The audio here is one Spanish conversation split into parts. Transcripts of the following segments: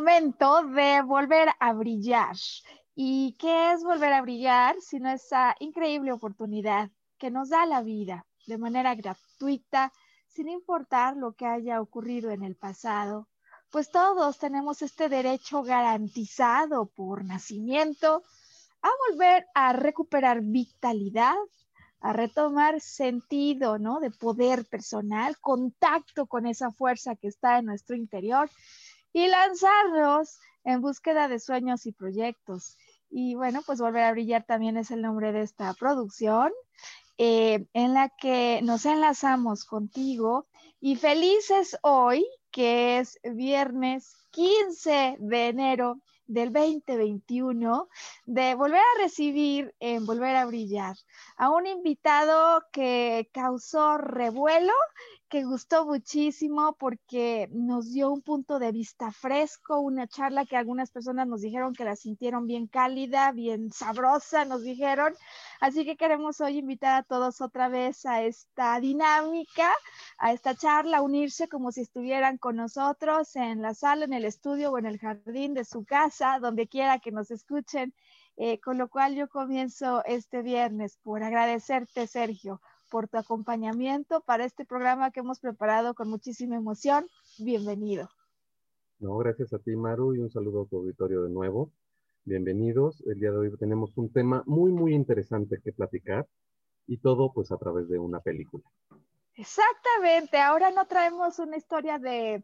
Momento de volver a brillar. ¿Y qué es volver a brillar sino esa increíble oportunidad que nos da la vida de manera gratuita, sin importar lo que haya ocurrido en el pasado? Pues todos tenemos este derecho garantizado por nacimiento a volver a recuperar vitalidad, a retomar sentido, ¿no? De poder personal, contacto con esa fuerza que está en nuestro interior y lanzarnos en búsqueda de sueños y proyectos. Y bueno, pues Volver a Brillar también es el nombre de esta producción eh, en la que nos enlazamos contigo y felices hoy, que es viernes 15 de enero del 2021 de volver a recibir en Volver a Brillar a un invitado que causó revuelo que gustó muchísimo porque nos dio un punto de vista fresco, una charla que algunas personas nos dijeron que la sintieron bien cálida, bien sabrosa, nos dijeron. Así que queremos hoy invitar a todos otra vez a esta dinámica, a esta charla, unirse como si estuvieran con nosotros en la sala, en el estudio o en el jardín de su casa, donde quiera que nos escuchen. Eh, con lo cual yo comienzo este viernes por agradecerte, Sergio, por tu acompañamiento para este programa que hemos preparado con muchísima emoción. Bienvenido. No, gracias a ti, Maru, y un saludo a tu auditorio de nuevo. Bienvenidos. El día de hoy tenemos un tema muy, muy interesante que platicar y todo pues a través de una película. Exactamente. Ahora no traemos una historia de,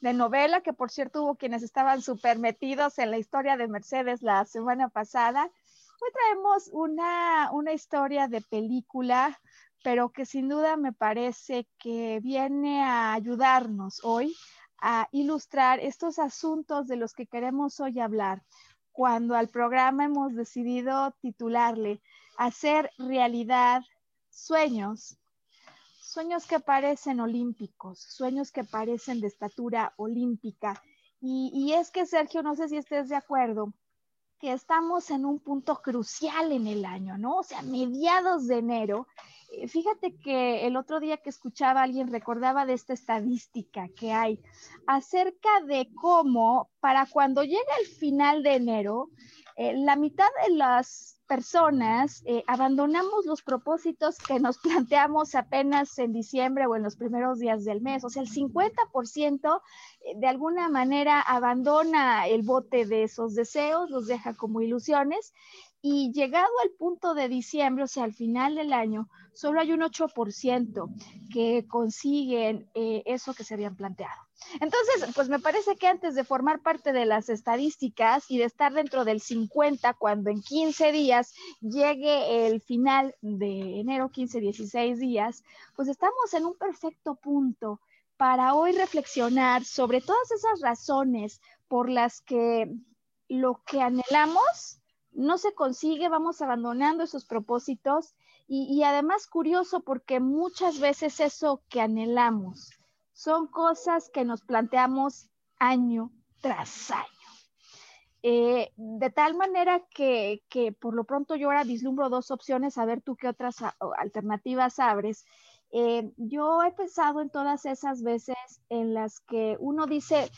de novela, que por cierto hubo quienes estaban súper metidos en la historia de Mercedes la semana pasada. Hoy traemos una, una historia de película pero que sin duda me parece que viene a ayudarnos hoy a ilustrar estos asuntos de los que queremos hoy hablar, cuando al programa hemos decidido titularle Hacer realidad sueños, sueños que parecen olímpicos, sueños que parecen de estatura olímpica. Y, y es que, Sergio, no sé si estés de acuerdo, que estamos en un punto crucial en el año, ¿no? O sea, mediados de enero, fíjate que el otro día que escuchaba alguien recordaba de esta estadística que hay acerca de cómo para cuando llega el final de enero, eh, la mitad de las personas eh, abandonamos los propósitos que nos planteamos apenas en diciembre o en los primeros días del mes. O sea, el 50% de alguna manera abandona el bote de esos deseos, los deja como ilusiones y llegado al punto de diciembre, o sea, al final del año, solo hay un 8% que consiguen eh, eso que se habían planteado. Entonces, pues me parece que antes de formar parte de las estadísticas y de estar dentro del 50, cuando en 15 días llegue el final de enero, 15, 16 días, pues estamos en un perfecto punto para hoy reflexionar sobre todas esas razones por las que lo que anhelamos no se consigue, vamos abandonando esos propósitos y, además curioso porque muchas veces eso que anhelamos son cosas que nos planteamos año tras año. Eh, de tal manera que, que, por lo pronto yo ahora vislumbro dos opciones, a ver tú qué otras alternativas abres. Eh, yo he pensado en todas esas veces en las que uno dice,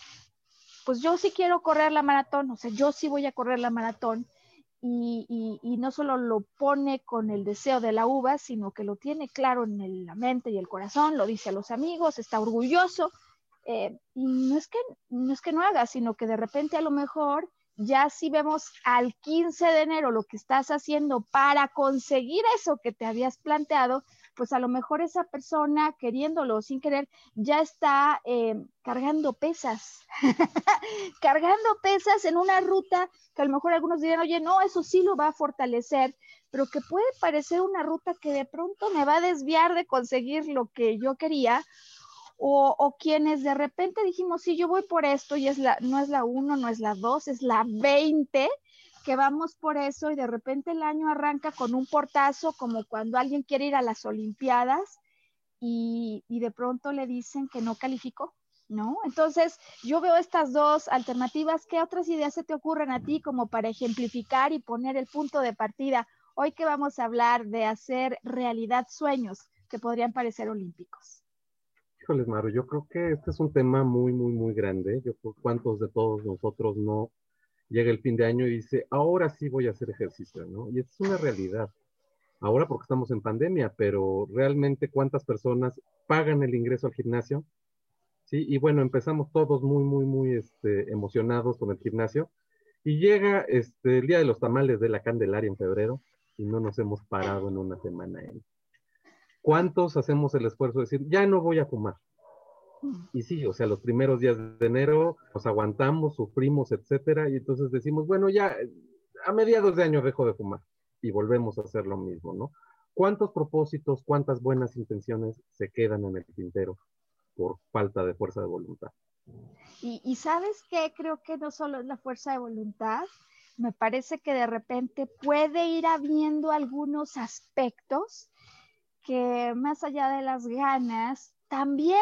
pues yo sí quiero correr la maratón, o sea, yo sí voy a correr la maratón, y, y, no solo lo pone con el deseo de la uva, sino que lo tiene claro en la mente y el corazón, lo dice a los amigos, está orgulloso, eh, y no es, que, no es que no haga, sino que de repente a lo mejor ya si vemos al 15 de enero lo que estás haciendo para conseguir eso que te habías planteado, pues a lo mejor esa persona, queriéndolo sin querer, ya está eh, cargando pesas, cargando pesas en una ruta que a lo mejor algunos dirían, oye, no, eso sí lo va a fortalecer, pero que puede parecer una ruta que de pronto me va a desviar de conseguir lo que yo quería. O, o quienes de repente dijimos, sí, yo voy por esto y es la, no es la 1, no es la 2, es la 20, que vamos por eso y de repente el año arranca con un portazo como cuando alguien quiere ir a las Olimpiadas y, de pronto le dicen que no calificó, ¿no? Entonces yo veo estas dos alternativas. ¿Qué otras ideas se te ocurren a ti como para ejemplificar y poner el punto de partida? Hoy que vamos a hablar de hacer realidad sueños que podrían parecer olímpicos. Híjoles, Maro, yo creo que este es un tema muy, muy, muy grande. Yo cuántos de todos nosotros no llega el fin de año y dice, ahora sí voy a hacer ejercicio, ¿no? Y es una realidad. Ahora porque estamos en pandemia, pero realmente cuántas personas pagan el ingreso al gimnasio, ¿sí? Y bueno, empezamos todos muy, muy, muy este, emocionados con el gimnasio. Y llega este, el día de los tamales de la Candelaria en febrero y no nos hemos parado en una semana. ¿Cuántos hacemos el esfuerzo de decir, ya no voy a fumar? Y sí, o sea, los primeros días de enero nos aguantamos, sufrimos, etcétera, y entonces decimos, bueno, ya a mediados de año dejo de fumar y volvemos a hacer lo mismo, ¿no? ¿Cuántos propósitos, cuántas buenas intenciones se quedan en el tintero por falta de fuerza de voluntad? Y, y sabes qué, creo que no solo es la fuerza de voluntad, me parece que de repente puede ir habiendo algunos aspectos que más allá de las ganas, también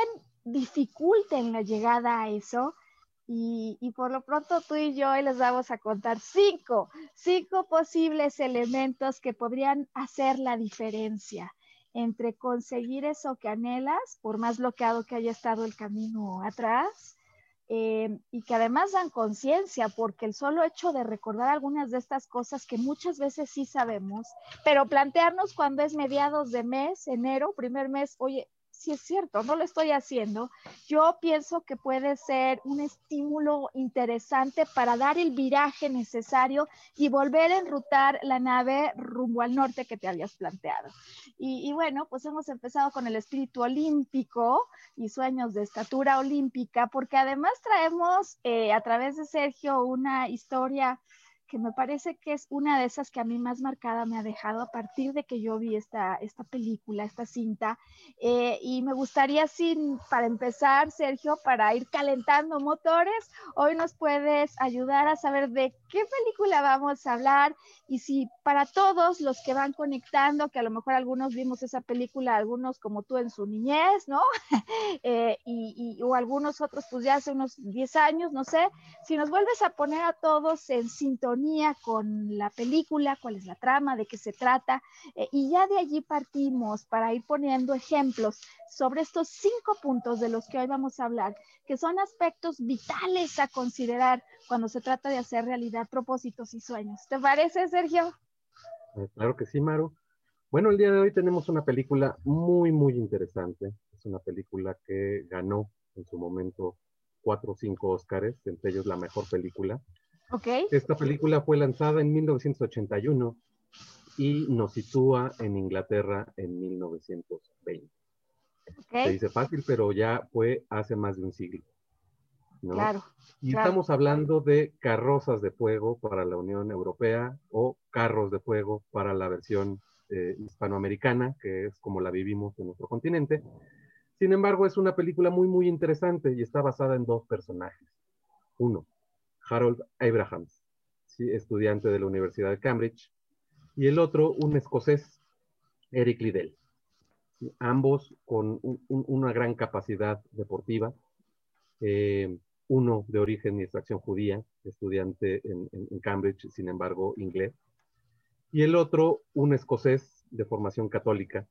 dificulten la llegada a eso. Y, por lo pronto tú y yo hoy les vamos a contar cinco, cinco posibles elementos que podrían hacer la diferencia entre conseguir eso que anhelas, por más bloqueado que haya estado el camino atrás, eh, y que además dan conciencia, porque el solo hecho de recordar algunas de estas cosas que muchas veces sí sabemos, pero plantearnos cuando es mediados de mes, enero, primer mes, oye, si es cierto, no lo estoy haciendo, yo pienso que puede ser un estímulo interesante para dar el viraje necesario y volver a enrutar la nave rumbo al norte que te habías planteado. Y, bueno, pues hemos empezado con el espíritu olímpico y sueños de estatura olímpica, porque además traemos eh, a través de Sergio una historia que me parece que es una de esas que a mí más marcada me ha dejado a partir de que yo vi esta, esta película, esta cinta. Eh, y me gustaría, sin, para empezar, Sergio, para ir calentando motores, hoy nos puedes ayudar a saber de qué película vamos a hablar y si para todos los que van conectando, que a lo mejor algunos vimos esa película, algunos como tú en su niñez, ¿no? Eh, y, o algunos otros pues ya hace unos 10 años, no sé, si nos vuelves a poner a todos en sintonía con la película, cuál es la trama, de qué se trata, eh, y ya de allí partimos para ir poniendo ejemplos sobre estos cinco puntos de los que hoy vamos a hablar, que son aspectos vitales a considerar cuando se trata de hacer realidad propósitos y sueños. ¿Te parece, Sergio? Eh, claro que sí, Maru. Bueno, el día de hoy tenemos una película muy, muy interesante. Es una película que ganó en su momento cuatro o cinco Óscares, entre ellos la mejor película. Esta película fue lanzada en 1981 y nos sitúa en Inglaterra en 1920. Se dice fácil, pero ya fue hace más de un siglo. Claro. Y estamos hablando de carrozas de fuego para la Unión Europea o carros de fuego para la versión eh, hispanoamericana, que es como la vivimos en nuestro continente. Sin embargo, es una película muy, muy interesante y está basada en dos personajes. Uno, Harold Abrahams, estudiante de la Universidad de Cambridge, y el otro, un escocés, Eric Liddell. Ambos con una gran capacidad deportiva, eh, uno de origen y extracción judía, estudiante en, Cambridge, sin embargo, inglés. Y el otro, un escocés de formación católica,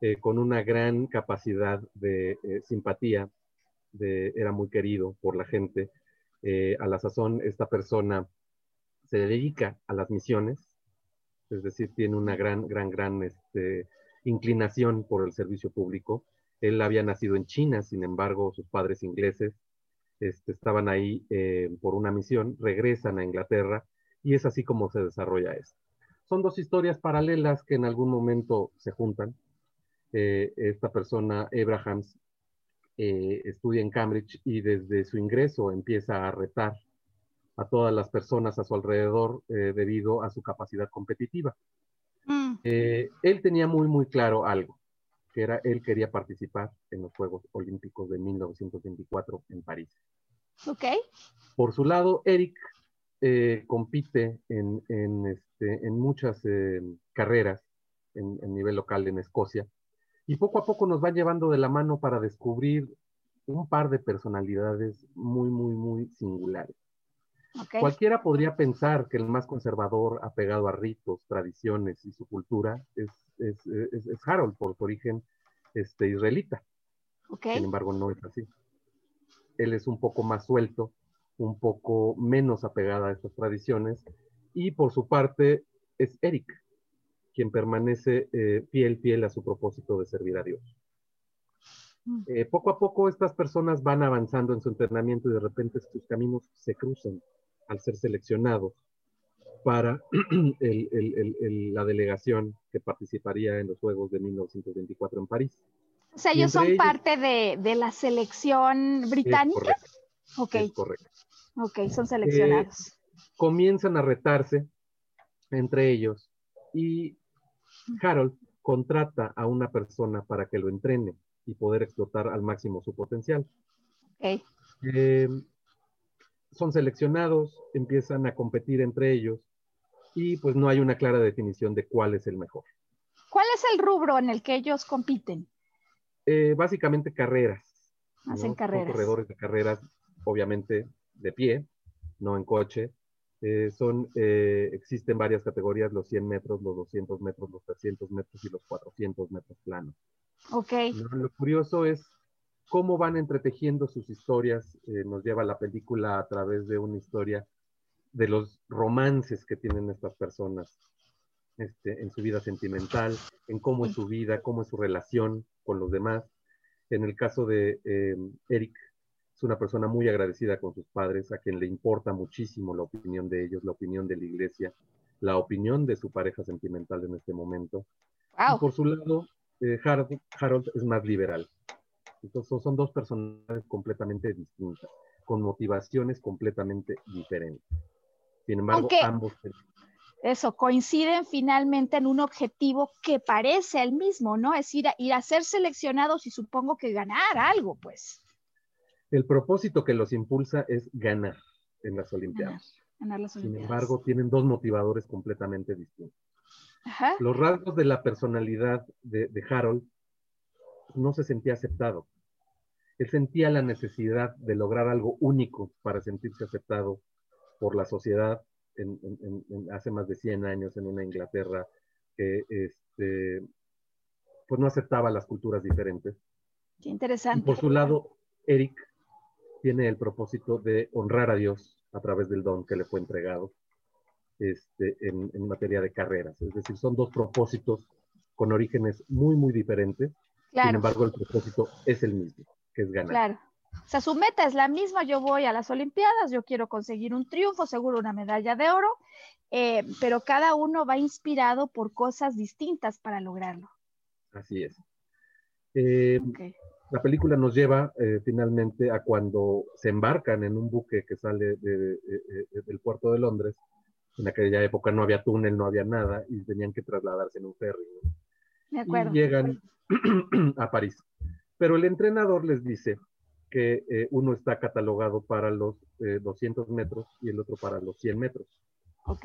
eh, con una gran capacidad de eh, simpatía, era muy querido por la gente. Eh, a la sazón, esta persona se dedica a las misiones, es decir, tiene una gran, gran, gran este, inclinación por el servicio público. Él había nacido en China, sin embargo, sus padres ingleses este, estaban ahí eh, por una misión, regresan a Inglaterra y es así como se desarrolla esto. Son dos historias paralelas que en algún momento se juntan. Eh, esta persona, Abrahams, eh, estudia en Cambridge y desde su ingreso empieza a retar a todas las personas a su alrededor debido a su capacidad competitiva. Mm. él tenía muy, muy claro algo que era él quería participar en los Juegos Olímpicos de 1924 en París. Ok. Por su lado, Eric eh, compite en, este, muchas eh, carreras en, nivel local en Escocia y poco a poco nos va llevando de la mano para descubrir un par de personalidades muy, muy, muy singulares. Cualquiera podría pensar que el más conservador, apegado a ritos, tradiciones y su cultura es, Harold por su origen este, israelita. Sin embargo, no es así. Él es un poco más suelto, un poco menos apegado a estas tradiciones y por su parte es Eric, quien permanece eh, fiel, fiel a su propósito de servir a Dios. Mm. Eh, poco a poco estas personas van avanzando en su entrenamiento y de repente sus caminos se cruzan al ser seleccionados para la delegación que participaría en los Juegos de 1924 en París. O sea, ellos son parte de, la selección británica. ok. correcto. Ok, son seleccionados. Eh, comienzan a retarse entre ellos y Harold contrata a una persona para que lo entrene y poder explotar al máximo su potencial. Okay. Eh, son seleccionados, empiezan a competir entre ellos y pues no hay una clara definición de cuál es el mejor. ¿Cuál es el rubro en el que ellos compiten? Eh, básicamente carreras. Hacen carreras. corredores de carreras, obviamente de pie, no en coche. Eh, son, eh, existen varias categorías, los 100 metros, los 200 metros, los 300 metros y los 400 metros planos. Ok. Lo curioso es cómo van entretejiendo sus historias. Eh, nos lleva la película a través de una historia de los romances que tienen estas personas este, en su vida sentimental, en cómo es su vida, cómo es su relación con los demás. En el caso de Eric, es una persona muy agradecida con sus padres, a quien le importa muchísimo la opinión de ellos, la opinión de la iglesia, la opinión de su pareja sentimental en este momento. Y por su lado, eh, Harold es más liberal. Entonces son dos personalidades completamente distintas, con motivaciones completamente diferentes. Sin embargo, ambos... Eso, coinciden finalmente en un objetivo que parece el mismo, ¿no? Es ir a, ir a ser seleccionados y supongo que ganar algo, pues. El propósito que los impulsa es ganar en las Olimpiadas. Ganar, las Sin embargo, tienen dos motivadores completamente distintos. Los rasgos de la personalidad de, de Harold no se sentía aceptado él sentía la necesidad de lograr algo único para sentirse aceptado por la sociedad en, hace más de 100 años en una Inglaterra que este, pues no aceptaba las culturas diferentes. Qué interesante. por su lado, Eric tiene el propósito de honrar a Dios a través del don que le fue entregado este, en, materia de carreras. Es decir, son dos propósitos con orígenes muy, muy diferentes. Sin embargo, el propósito es el mismo que es ganar. Claro. O sea, su meta es la misma, yo voy a las Olimpiadas, yo quiero conseguir un triunfo, seguro una medalla de oro, eh, pero cada uno va inspirado por cosas distintas para lograrlo. Así es. Eh, la película nos lleva eh, finalmente a cuando se embarcan en un buque que sale del puerto de Londres. En aquella época no había túnel, no había nada y tenían que trasladarse en un ferry. De acuerdo. Y llegan a París. Pero el entrenador les dice que eh, uno está catalogado para los 200 eh, metros y el otro para los 100 metros. Ok.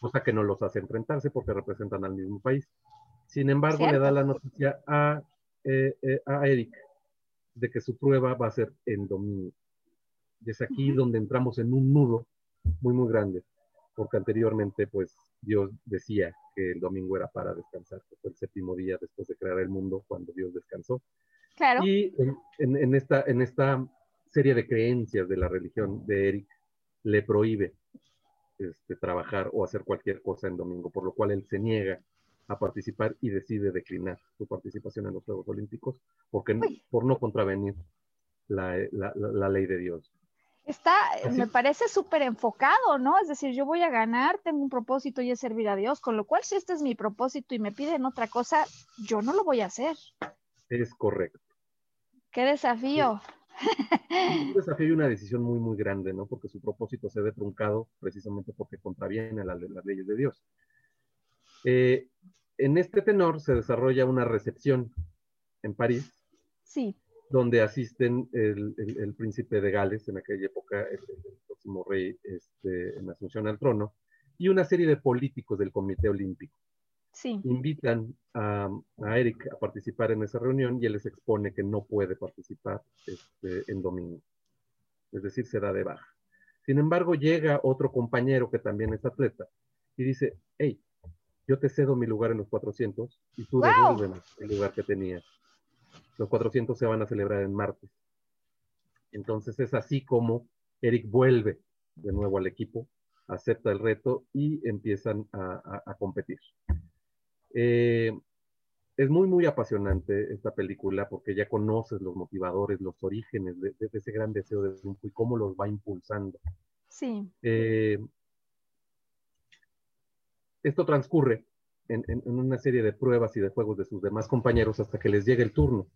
Cosa que no los hace enfrentarse porque representan al mismo país. Sin embargo, le da la noticia a, eh, a Eric de que su prueba va a ser en domingo. Y es aquí donde entramos en un nudo muy, muy grande, porque anteriormente, pues, Dios decía que el domingo era para descansar, que fue el séptimo día después de crear el mundo, cuando Dios descansó. Claro. Y en, en, esta, en esta serie de creencias de la religión de Eric, le prohíbe este, trabajar o hacer cualquier cosa en domingo, por lo cual él se niega a participar y decide declinar su participación en los Juegos Olímpicos porque, por no contravenir la, la, ley de Dios. Está, me parece súper enfocado, ¿no? Es decir, yo voy a ganar, tengo un propósito y es servir a Dios, con lo cual si este es mi propósito y me piden otra cosa, yo no lo voy a hacer. Es correcto. Qué desafío. un desafío y una decisión muy, muy grande, ¿no? Porque su propósito se ve truncado precisamente porque contraviene las leyes de Dios. Eh, en este tenor se desarrolla una recepción en París. Sí. Donde asisten el, príncipe de Gales, en aquella época el, próximo rey este, en asunción al trono, y una serie de políticos del Comité Olímpico. Sí. Invitan a, Eric a participar en esa reunión y él les expone que no puede participar este, en domingo. Es decir, se da de baja. Sin embargo, llega otro compañero que también es atleta y dice, hey, yo te cedo mi lugar en los 400 y tú devuélveme el lugar que tenías. Los 400 se van a celebrar en martes. Entonces es así como Eric vuelve de nuevo al equipo, acepta el reto y empiezan a competir. Eh, es muy, muy apasionante esta película porque ya conoces los motivadores, los orígenes de, ese gran deseo de triunfo y cómo los va impulsando. Sí. Eh, esto transcurre en, una serie de pruebas y de juegos de sus demás compañeros hasta que les llegue el turno.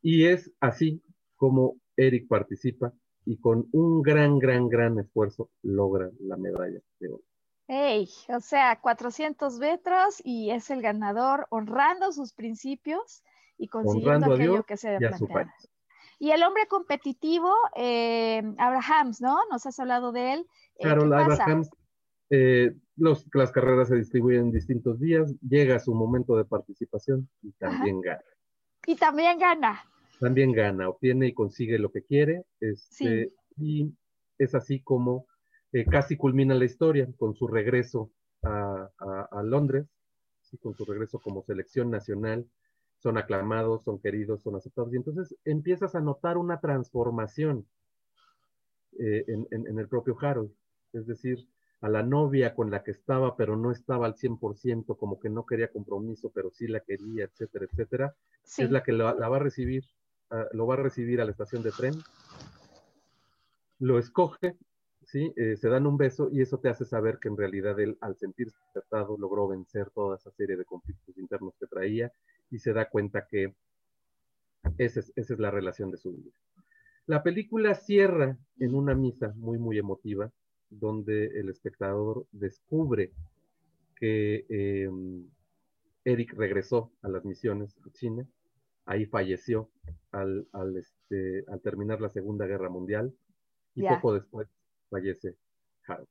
Y es así como Eric participa y con un gran, gran, gran esfuerzo logra la medalla de oro. Hey, o sea, 400 metros y es el ganador honrando sus principios y consiguiendo aquello que se había planteado. Y el hombre competitivo, eh, Abrahams, ¿no? Nos has hablado de él. Eh, claro, Abrahams, eh, los, las carreras se distribuyen en distintos días, llega su momento de participación y también gana. Y también gana. También gana, obtiene y consigue lo que quiere. Este, Y es así como eh, casi culmina la historia con su regreso a, Londres, con su regreso como selección nacional. Son aclamados, son queridos, son aceptados. Y entonces empiezas a notar una transformación eh, en, el propio Harold. Es decir, a la novia con la que estaba, pero no estaba al 100%, como que no quería compromiso, pero sí la quería, etcétera, etcétera, es la que la, va a recibir, ah, lo va a recibir a la estación de tren, lo escoge ¿sí? Eh, se dan un beso y eso te hace saber que en realidad él, al sentirse tratado, logró vencer toda esa serie de conflictos internos que traía y se da cuenta que esa es, esa es la relación de su vida. La película cierra en una misa muy, muy emotiva, donde el espectador descubre que em, Eric regresó a las misiones a China, ahí falleció al, al, este, al terminar la Segunda Guerra Mundial y poco después fallece Harold.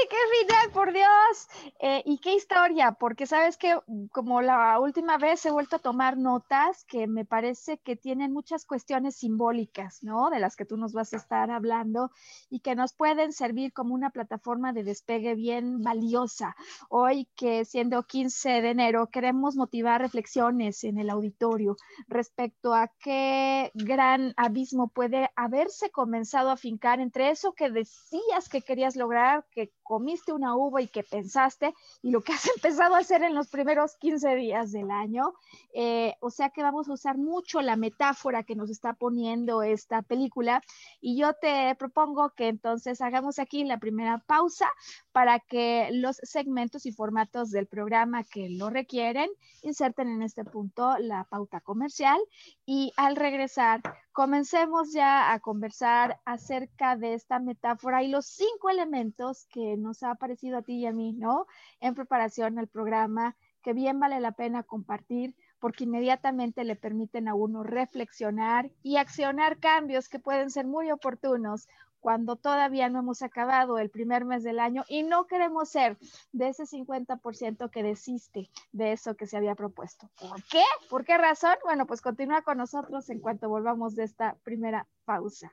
¡Ay, qué final, por Dios! Eh, y qué historia, porque sabes que como la última vez he vuelto a tomar notas que me parece que tienen muchas cuestiones simbólicas, ¿no? De las que tú nos vas a estar hablando y que nos pueden servir como una plataforma de despegue bien valiosa. Hoy que siendo 15 de enero queremos motivar reflexiones en el auditorio respecto a qué gran abismo puede haberse comenzado a fincar entre eso que decías que querías lograr, que comiste una uva y que pensaste, y lo que has empezado a hacer en los primeros 15 días del año. Eh, o sea que vamos a usar mucho la metáfora que nos está poniendo esta película, y yo te propongo que entonces hagamos aquí la primera pausa para que los segmentos y formatos del programa que lo requieren inserten en este punto la pauta comercial y al regresar comencemos ya a conversar acerca de esta metáfora y los cinco elementos que nos ha parecido a ti y a mí, ¿no? En preparación al programa, que bien vale la pena compartir porque inmediatamente le permiten a uno reflexionar y accionar cambios que pueden ser muy oportunos cuando todavía no hemos acabado el primer mes del año y no queremos ser de ese 50% que desiste de eso que se había propuesto. ¿Por qué? ¿Por qué razón? Bueno, pues continúa con nosotros en cuanto volvamos de esta primera pausa.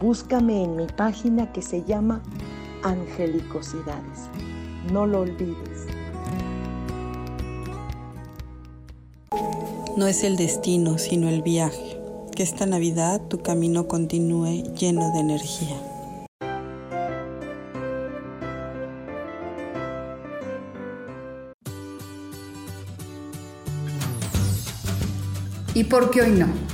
Búscame en mi página que se llama Angelicosidades. No lo olvides. No es el destino, sino el viaje que esta Navidad tu camino continúe lleno de energía. ¿Y por qué hoy no?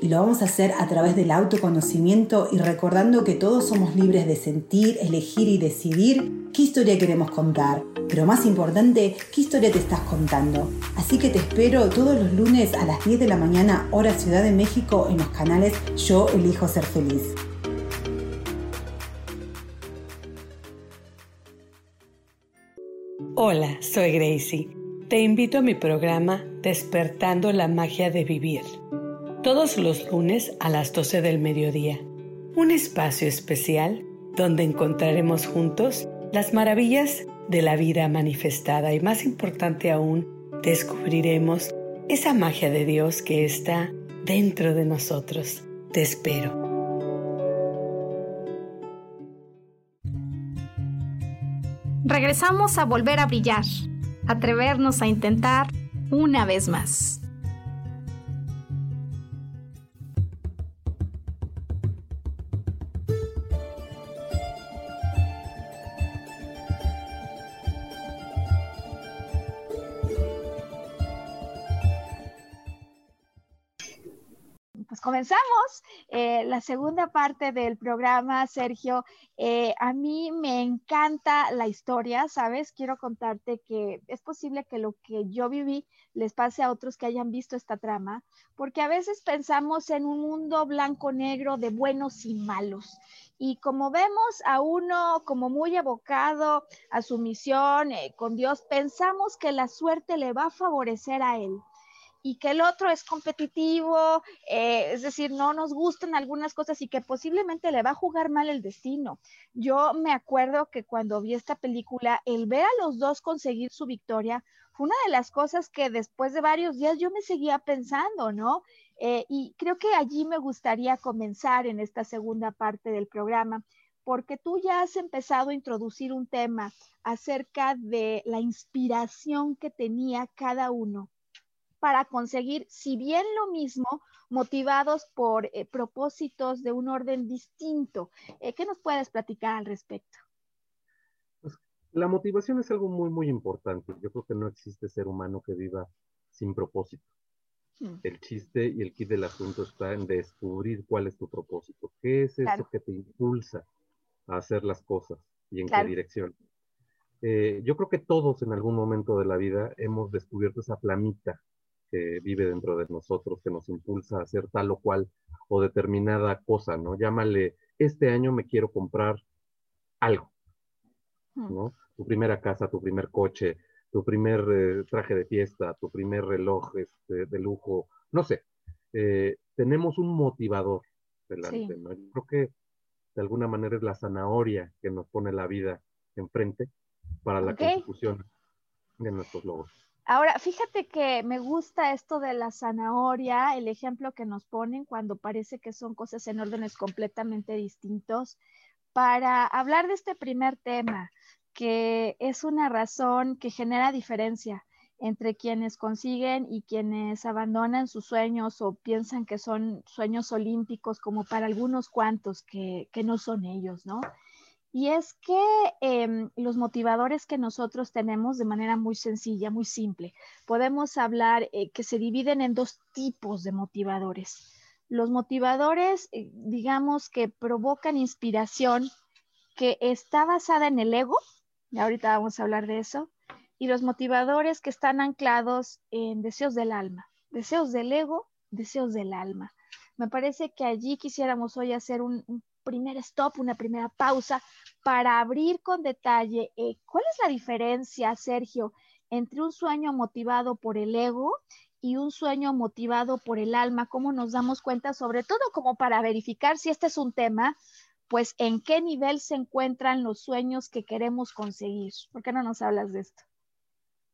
Y lo vamos a hacer a través del autoconocimiento y recordando que todos somos libres de sentir, elegir y decidir qué historia queremos contar. Pero más importante, qué historia te estás contando. Así que te espero todos los lunes a las 10 de la mañana, hora Ciudad de México, en los canales Yo Elijo Ser Feliz. Hola, soy Gracie. Te invito a mi programa Despertando la Magia de Vivir, todos los lunes a las 12 del mediodía. Un espacio especial donde encontraremos juntos las maravillas de la vida manifestada y más importante aún, descubriremos esa magia de Dios que está dentro de nosotros. Te espero. regresamos a volver a brillar, atrevernos a intentar una vez más. Comenzamos eh, la segunda parte del programa, Sergio. Eh, a mí me encanta la historia, ¿sabes? Quiero contarte que es posible que lo que yo viví les pase a otros que hayan visto esta trama, porque a veces pensamos en un mundo blanco-negro de buenos y malos. Y como vemos a uno como muy abocado a su misión eh, con Dios, pensamos que la suerte le va a favorecer a él y que el otro es competitivo, eh, es decir, no nos gustan algunas cosas y que posiblemente le va a jugar mal el destino. Yo me acuerdo que cuando vi esta película, el ver a los dos conseguir su victoria fue una de las cosas que después de varios días yo me seguía pensando, ¿no? Eh, y creo que allí me gustaría comenzar en esta segunda parte del programa porque tú ya has empezado a introducir un tema acerca de la inspiración que tenía cada uno para conseguir, si bien lo mismo, motivados por eh, propósitos de un orden distinto. Eh, ¿Qué nos puedes platicar al respecto? Pues, la motivación es algo muy, muy importante. Yo creo que no existe ser humano que viva sin propósito. Hmm. El chiste y el kit del asunto está en descubrir cuál es tu propósito. ¿Qué es eso que te impulsa a hacer las cosas y en qué dirección? Eh, yo creo que todos en algún momento de la vida hemos descubierto esa flamita que vive dentro de nosotros, que nos impulsa a hacer tal o cual o determinada cosa, ¿no? Llámale, este año me quiero comprar algo, hmm. ¿no? Tu primera casa, tu primer coche, tu primer eh, traje de fiesta, tu primer reloj este, de lujo, no sé. Eh, tenemos un motivador delante, ¿no? Yo creo que de alguna manera es la zanahoria que nos pone la vida enfrente para la consecución de nuestros logros. Ahora, fíjate que me gusta esto de la zanahoria, el ejemplo que nos ponen cuando parece que son cosas en órdenes completamente distintos, para hablar de este primer tema, que es una razón que genera diferencia entre quienes consiguen y quienes abandonan sus sueños o piensan que son sueños olímpicos como para algunos cuantos que, que no son ellos, ¿no? Y es que em, los motivadores que nosotros tenemos de manera muy sencilla, muy simple, podemos hablar eh, que se dividen en dos tipos de motivadores. Los motivadores, eh, digamos, que provocan inspiración que está basada en el ego, y ahorita vamos a hablar de eso, y los motivadores que están anclados en deseos del alma, deseos del ego, deseos del alma. Me parece que allí quisiéramos hoy hacer un, un primer stop, una primera pausa para abrir con detalle eh, cuál es la diferencia, Sergio, entre un sueño motivado por el ego y un sueño motivado por el alma, cómo nos damos cuenta, sobre todo como para verificar si este es un tema, pues en qué nivel se encuentran los sueños que queremos conseguir. ¿Por qué no nos hablas de esto?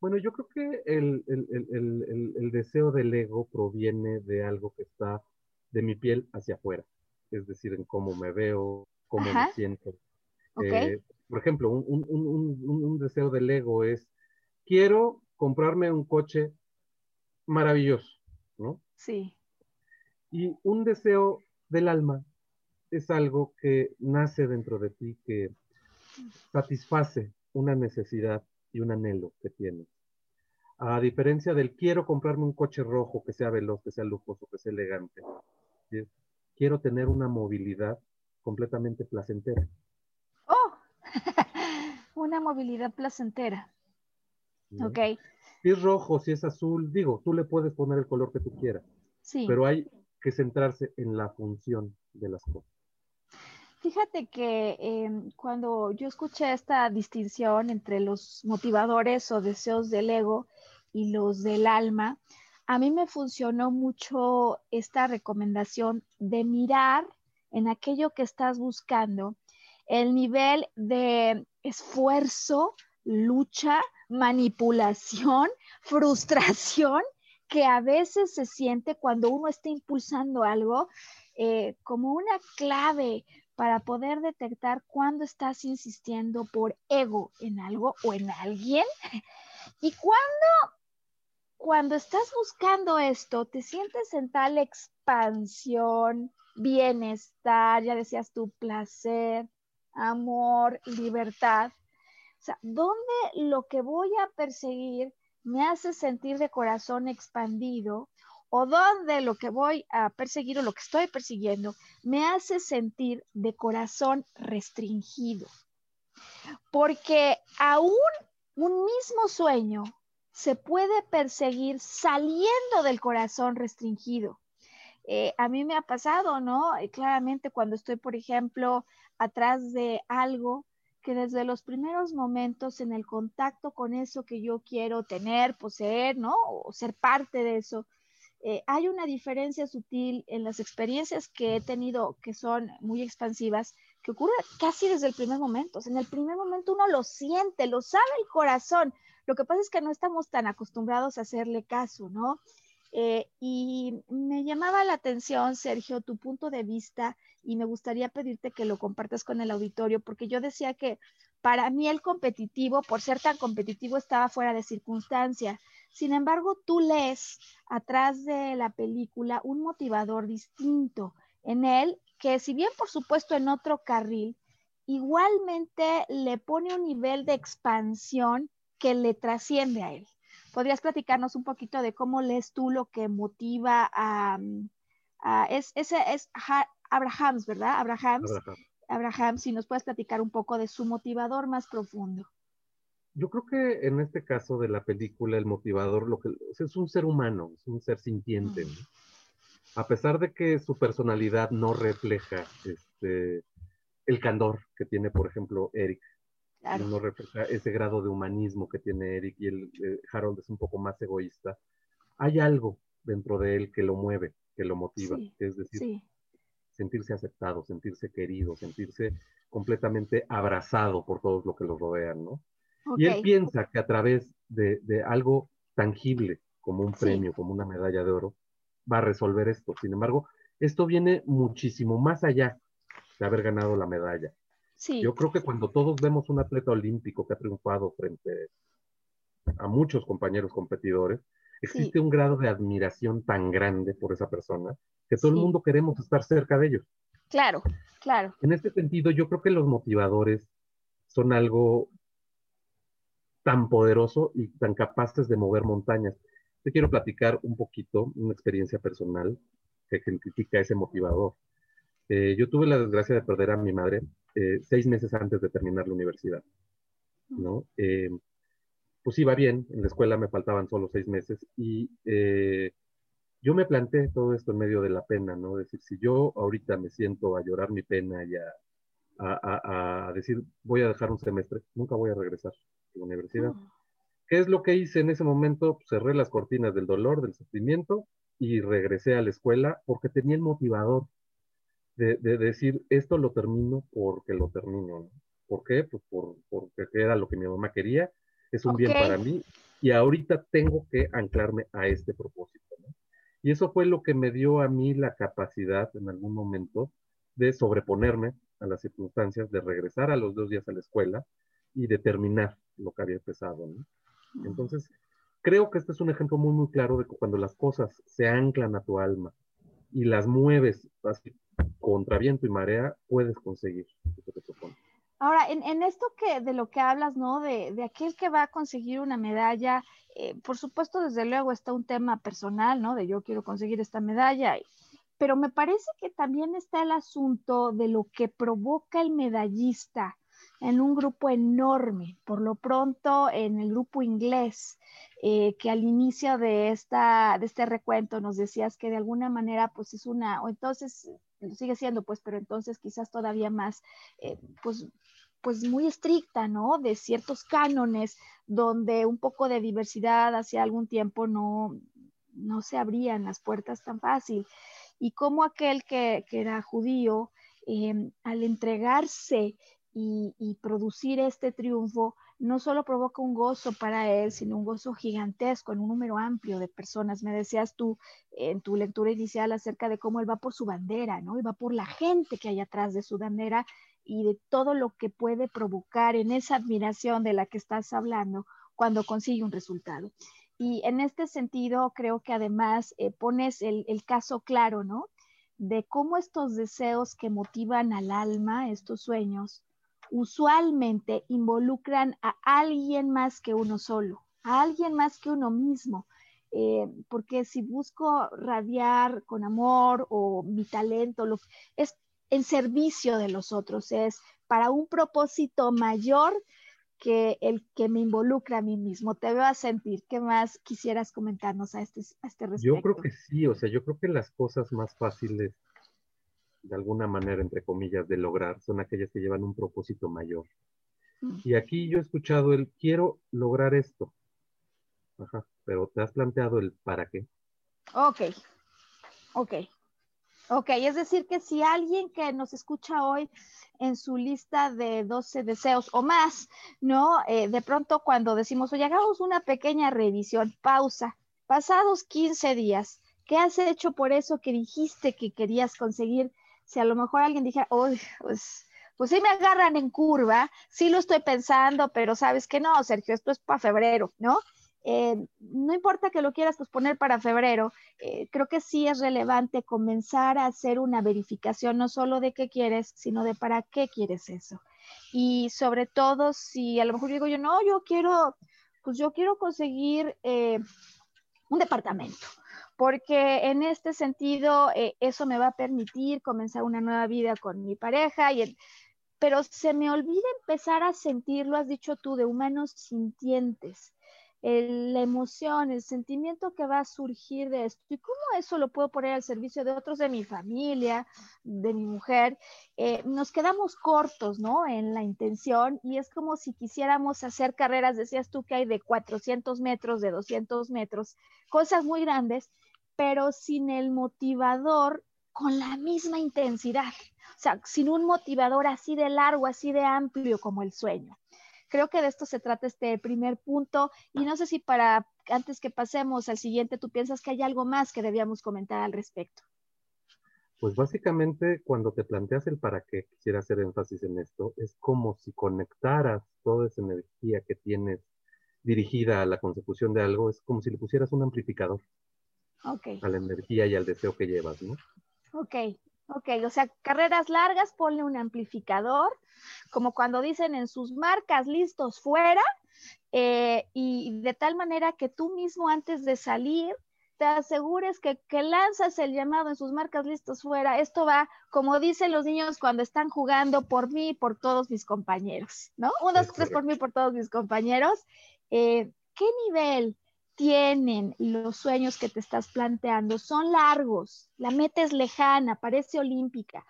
Bueno, yo creo que el, el deseo del ego proviene de algo que está de mi piel hacia afuera es decir, en cómo me veo, cómo me siento. Eh, por ejemplo, un, deseo del ego es, quiero comprarme un coche maravilloso, ¿no? Sí. Y un deseo del alma es algo que nace dentro de ti, que satisface una necesidad y un anhelo que tienes. A diferencia del quiero comprarme un coche rojo que sea veloz, que sea lujoso, que sea elegante. ¿sí? Quiero tener una movilidad completamente placentera. Oh, una movilidad placentera. Ok. Si es rojo, si es azul, digo, tú le puedes poner el color que tú quieras. Sí. Pero hay que centrarse en la función de las cosas. Fíjate que em, cuando yo escuché esta distinción entre los motivadores o deseos del ego y los del alma, a mí me funcionó mucho esta recomendación de mirar en aquello que estás buscando el nivel de esfuerzo, lucha, manipulación, frustración que a veces se siente cuando uno está impulsando algo eh, como una clave para poder detectar cuándo estás insistiendo por ego en algo o en alguien. Y cuándo cuando estás buscando esto, te sientes en tal expansión, bienestar, ya decías tu placer, amor, libertad. O sea, ¿dónde lo que voy a perseguir me hace sentir de corazón expandido? ¿O dónde lo que voy a perseguir o lo que estoy persiguiendo me hace sentir de corazón restringido? Porque aún un mismo sueño se puede perseguir saliendo del corazón restringido. Eh, a mí me ha pasado, ¿no? claramente cuando estoy, por ejemplo, atrás de algo que desde los primeros momentos en el contacto con eso que yo quiero tener, poseer, ¿no? O ser parte de eso, eh, hay una diferencia sutil en las experiencias que he tenido que son muy expansivas, que ocurre casi desde el primer momento. en el primer momento uno lo siente, lo sabe el corazón, lo que pasa es que no estamos tan acostumbrados a hacerle caso, ¿no? Eh, y me llamaba la atención, Sergio, tu punto de vista y me gustaría pedirte que lo compartas con el auditorio, porque yo decía que para mí el competitivo, por ser tan competitivo, estaba fuera de circunstancia. Sin embargo, tú lees atrás de la película un motivador distinto en él, que si bien por supuesto en otro carril, igualmente le pone un nivel de expansión que le trasciende a él. ¿Podrías platicarnos un poquito de cómo lees tú lo que motiva a... es, ese es Abrahams, ¿verdad? Abrahams. Abraham. si nos puedes platicar un poco de su motivador más profundo. Yo creo que en este caso de la película, el motivador lo que, es un ser humano, es un ser sintiente. A pesar de que su personalidad no refleja este, el candor que tiene, por ejemplo, Eric, no refleja ese grado de humanismo que tiene Eric y el eh, Harold es un poco más egoísta. Hay algo dentro de él que lo mueve, que lo motiva, es decir, sentirse aceptado, sentirse querido, sentirse completamente abrazado por todos los que lo rodean, ¿no? Y él piensa que a través de, algo tangible, como un premio, como una medalla de oro, va a resolver esto. Sin embargo, esto viene muchísimo más allá de haber ganado la medalla. Sí. Yo creo que cuando todos vemos un atleta olímpico que ha triunfado frente a muchos compañeros competidores, existe un grado de admiración tan grande por esa persona que todo el mundo queremos estar cerca de ellos. Claro, claro. En este sentido, yo creo que los motivadores son algo tan poderoso y tan capaces de mover montañas. Te quiero platicar un poquito, una experiencia personal que ejemplifica ese motivador. Eh, yo tuve la desgracia de perder a mi madre eh, seis meses antes de terminar la universidad, ¿no? Eh, pues iba bien, en la escuela me faltaban solo seis meses y yo me planteé todo esto en medio de la pena, ¿no? Es decir, si yo ahorita me siento a llorar mi pena y a, decir, voy a dejar un semestre, nunca voy a regresar a la universidad. ¿Qué es lo que hice en ese momento? Pues cerré las cortinas del dolor, del sufrimiento y regresé a la escuela porque tenía el motivador de, decir, esto lo termino porque lo termino, ¿no? ¿Por qué? Pues por, porque era lo que mi mamá quería, es un bien para mí y ahorita tengo que anclarme a este propósito, ¿no? Y eso fue lo que me dio a mí la capacidad en algún momento de sobreponerme a las circunstancias, de regresar a los dos días a la escuela y de terminar lo que había empezado. Entonces, creo que este es un ejemplo muy, muy claro de que cuando las cosas se anclan a tu alma y las mueves así, contra viento y marea, puedes conseguir. Ahora, en, esto que de lo que hablas, ¿no? De, de, aquel que va a conseguir una medalla, eh, por supuesto, desde luego está un tema personal, ¿no? De yo quiero conseguir esta medalla, pero me parece que también está el asunto de lo que provoca el medallista en un grupo enorme, por lo pronto en el grupo inglés, eh, que al inicio de, esta, de este recuento nos decías que de alguna manera pues es una, o entonces sigue siendo pues, pero entonces quizás todavía más, eh, pues pues muy estricta, ¿no? De ciertos cánones donde un poco de diversidad hace algún tiempo no, no se abrían las puertas tan fácil. Y como aquel que, era judío, em, al entregarse y, producir este triunfo, no solo provoca un gozo para él, sino un gozo gigantesco en un número amplio de personas. Me decías tú en tu lectura inicial acerca de cómo él va por su bandera, ¿no? Y va por la gente que hay atrás de su bandera y de todo lo que puede provocar en esa admiración de la que estás hablando cuando consigue un resultado. Y en este sentido, creo que además eh, pones el, caso claro, ¿no? De cómo estos deseos que motivan al alma, estos sueños, usualmente involucran a alguien más que uno solo, a alguien más que uno mismo. Eh, porque si busco radiar con amor o mi talento, lo, es en servicio de los otros, es para un propósito mayor que el que me involucra a mí mismo. Te veo a sentir. ¿Qué más quisieras comentarnos a este, a este respecto? Yo creo que sí, o sea, yo creo que las cosas más fáciles, de alguna manera, entre comillas, de lograr, son aquellas que llevan un propósito mayor. Mm. Y aquí yo he escuchado el quiero lograr esto. Ajá, pero te has planteado el para qué. Ok, ok. Ok, es decir que si alguien que nos escucha hoy en su lista de 12 deseos o más, ¿no? Eh, de pronto cuando decimos, oye, hagamos una pequeña revisión, pausa, pasados 15 días, ¿qué has hecho por eso que dijiste que querías conseguir? Si a lo mejor alguien dijera, uy, pues, pues sí me agarran en curva, sí lo estoy pensando, pero sabes que no, Sergio, esto es para febrero, ¿no? Eh, no importa que lo quieras posponer para febrero, eh, creo que sí es relevante comenzar a hacer una verificación no solo de qué quieres, sino de para qué quieres eso. Y sobre todo si a lo mejor digo yo, no, yo quiero, pues yo quiero conseguir eh, un departamento, porque en este sentido eso me va a permitir comenzar una nueva vida con mi pareja y pero se me olvida empezar a sentir, lo has dicho tú, de humanos sintientes la emoción, el sentimiento que va a surgir de esto y cómo eso lo puedo poner al servicio de otros de mi familia, de mi mujer, eh, nos quedamos cortos, ¿no? En la intención y es como si quisiéramos hacer carreras, decías tú que hay de 400 metros, de 200 metros, cosas muy grandes, pero sin el motivador con la misma intensidad, o sea, sin un motivador así de largo, así de amplio como el sueño. Creo que de esto se trata este primer punto. Y no sé si para antes que pasemos al siguiente, tú piensas que hay algo más que debíamos comentar al respecto. Pues básicamente cuando te planteas el para qué, quisiera hacer énfasis en esto, es como si conectaras toda esa energía que tienes dirigida a la consecución de algo, es como si le pusieras un amplificador okay. a la energía y al deseo que llevas, ¿no? Ok, ok, o sea, carreras largas, ponle un amplificador, como cuando dicen en sus marcas, listos, fuera, eh, y de tal manera que tú mismo antes de salir te asegures que, que, lanzas el llamado en sus marcas listos fuera. Esto va, como dicen los niños cuando están jugando, por mí y por todos mis compañeros, ¿no? Uno, dos, tres, por mí y por todos mis compañeros. Eh, ¿Qué nivel tienen los sueños que te estás planteando? Son largos, la meta es lejana, parece olímpica,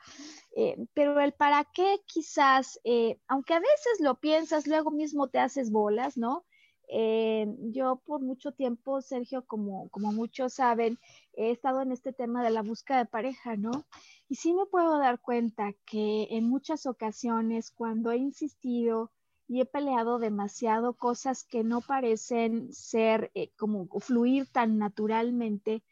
eh, pero el para qué quizás, eh, aunque a veces lo piensas, luego mismo te haces bolas, ¿no? Eh, yo por mucho tiempo, Sergio, como, como muchos saben, he estado en este tema de la búsqueda de pareja, ¿no? Y sí me puedo dar cuenta que en muchas ocasiones cuando he insistido y he peleado demasiado cosas que no parecen ser eh, como fluir tan naturalmente,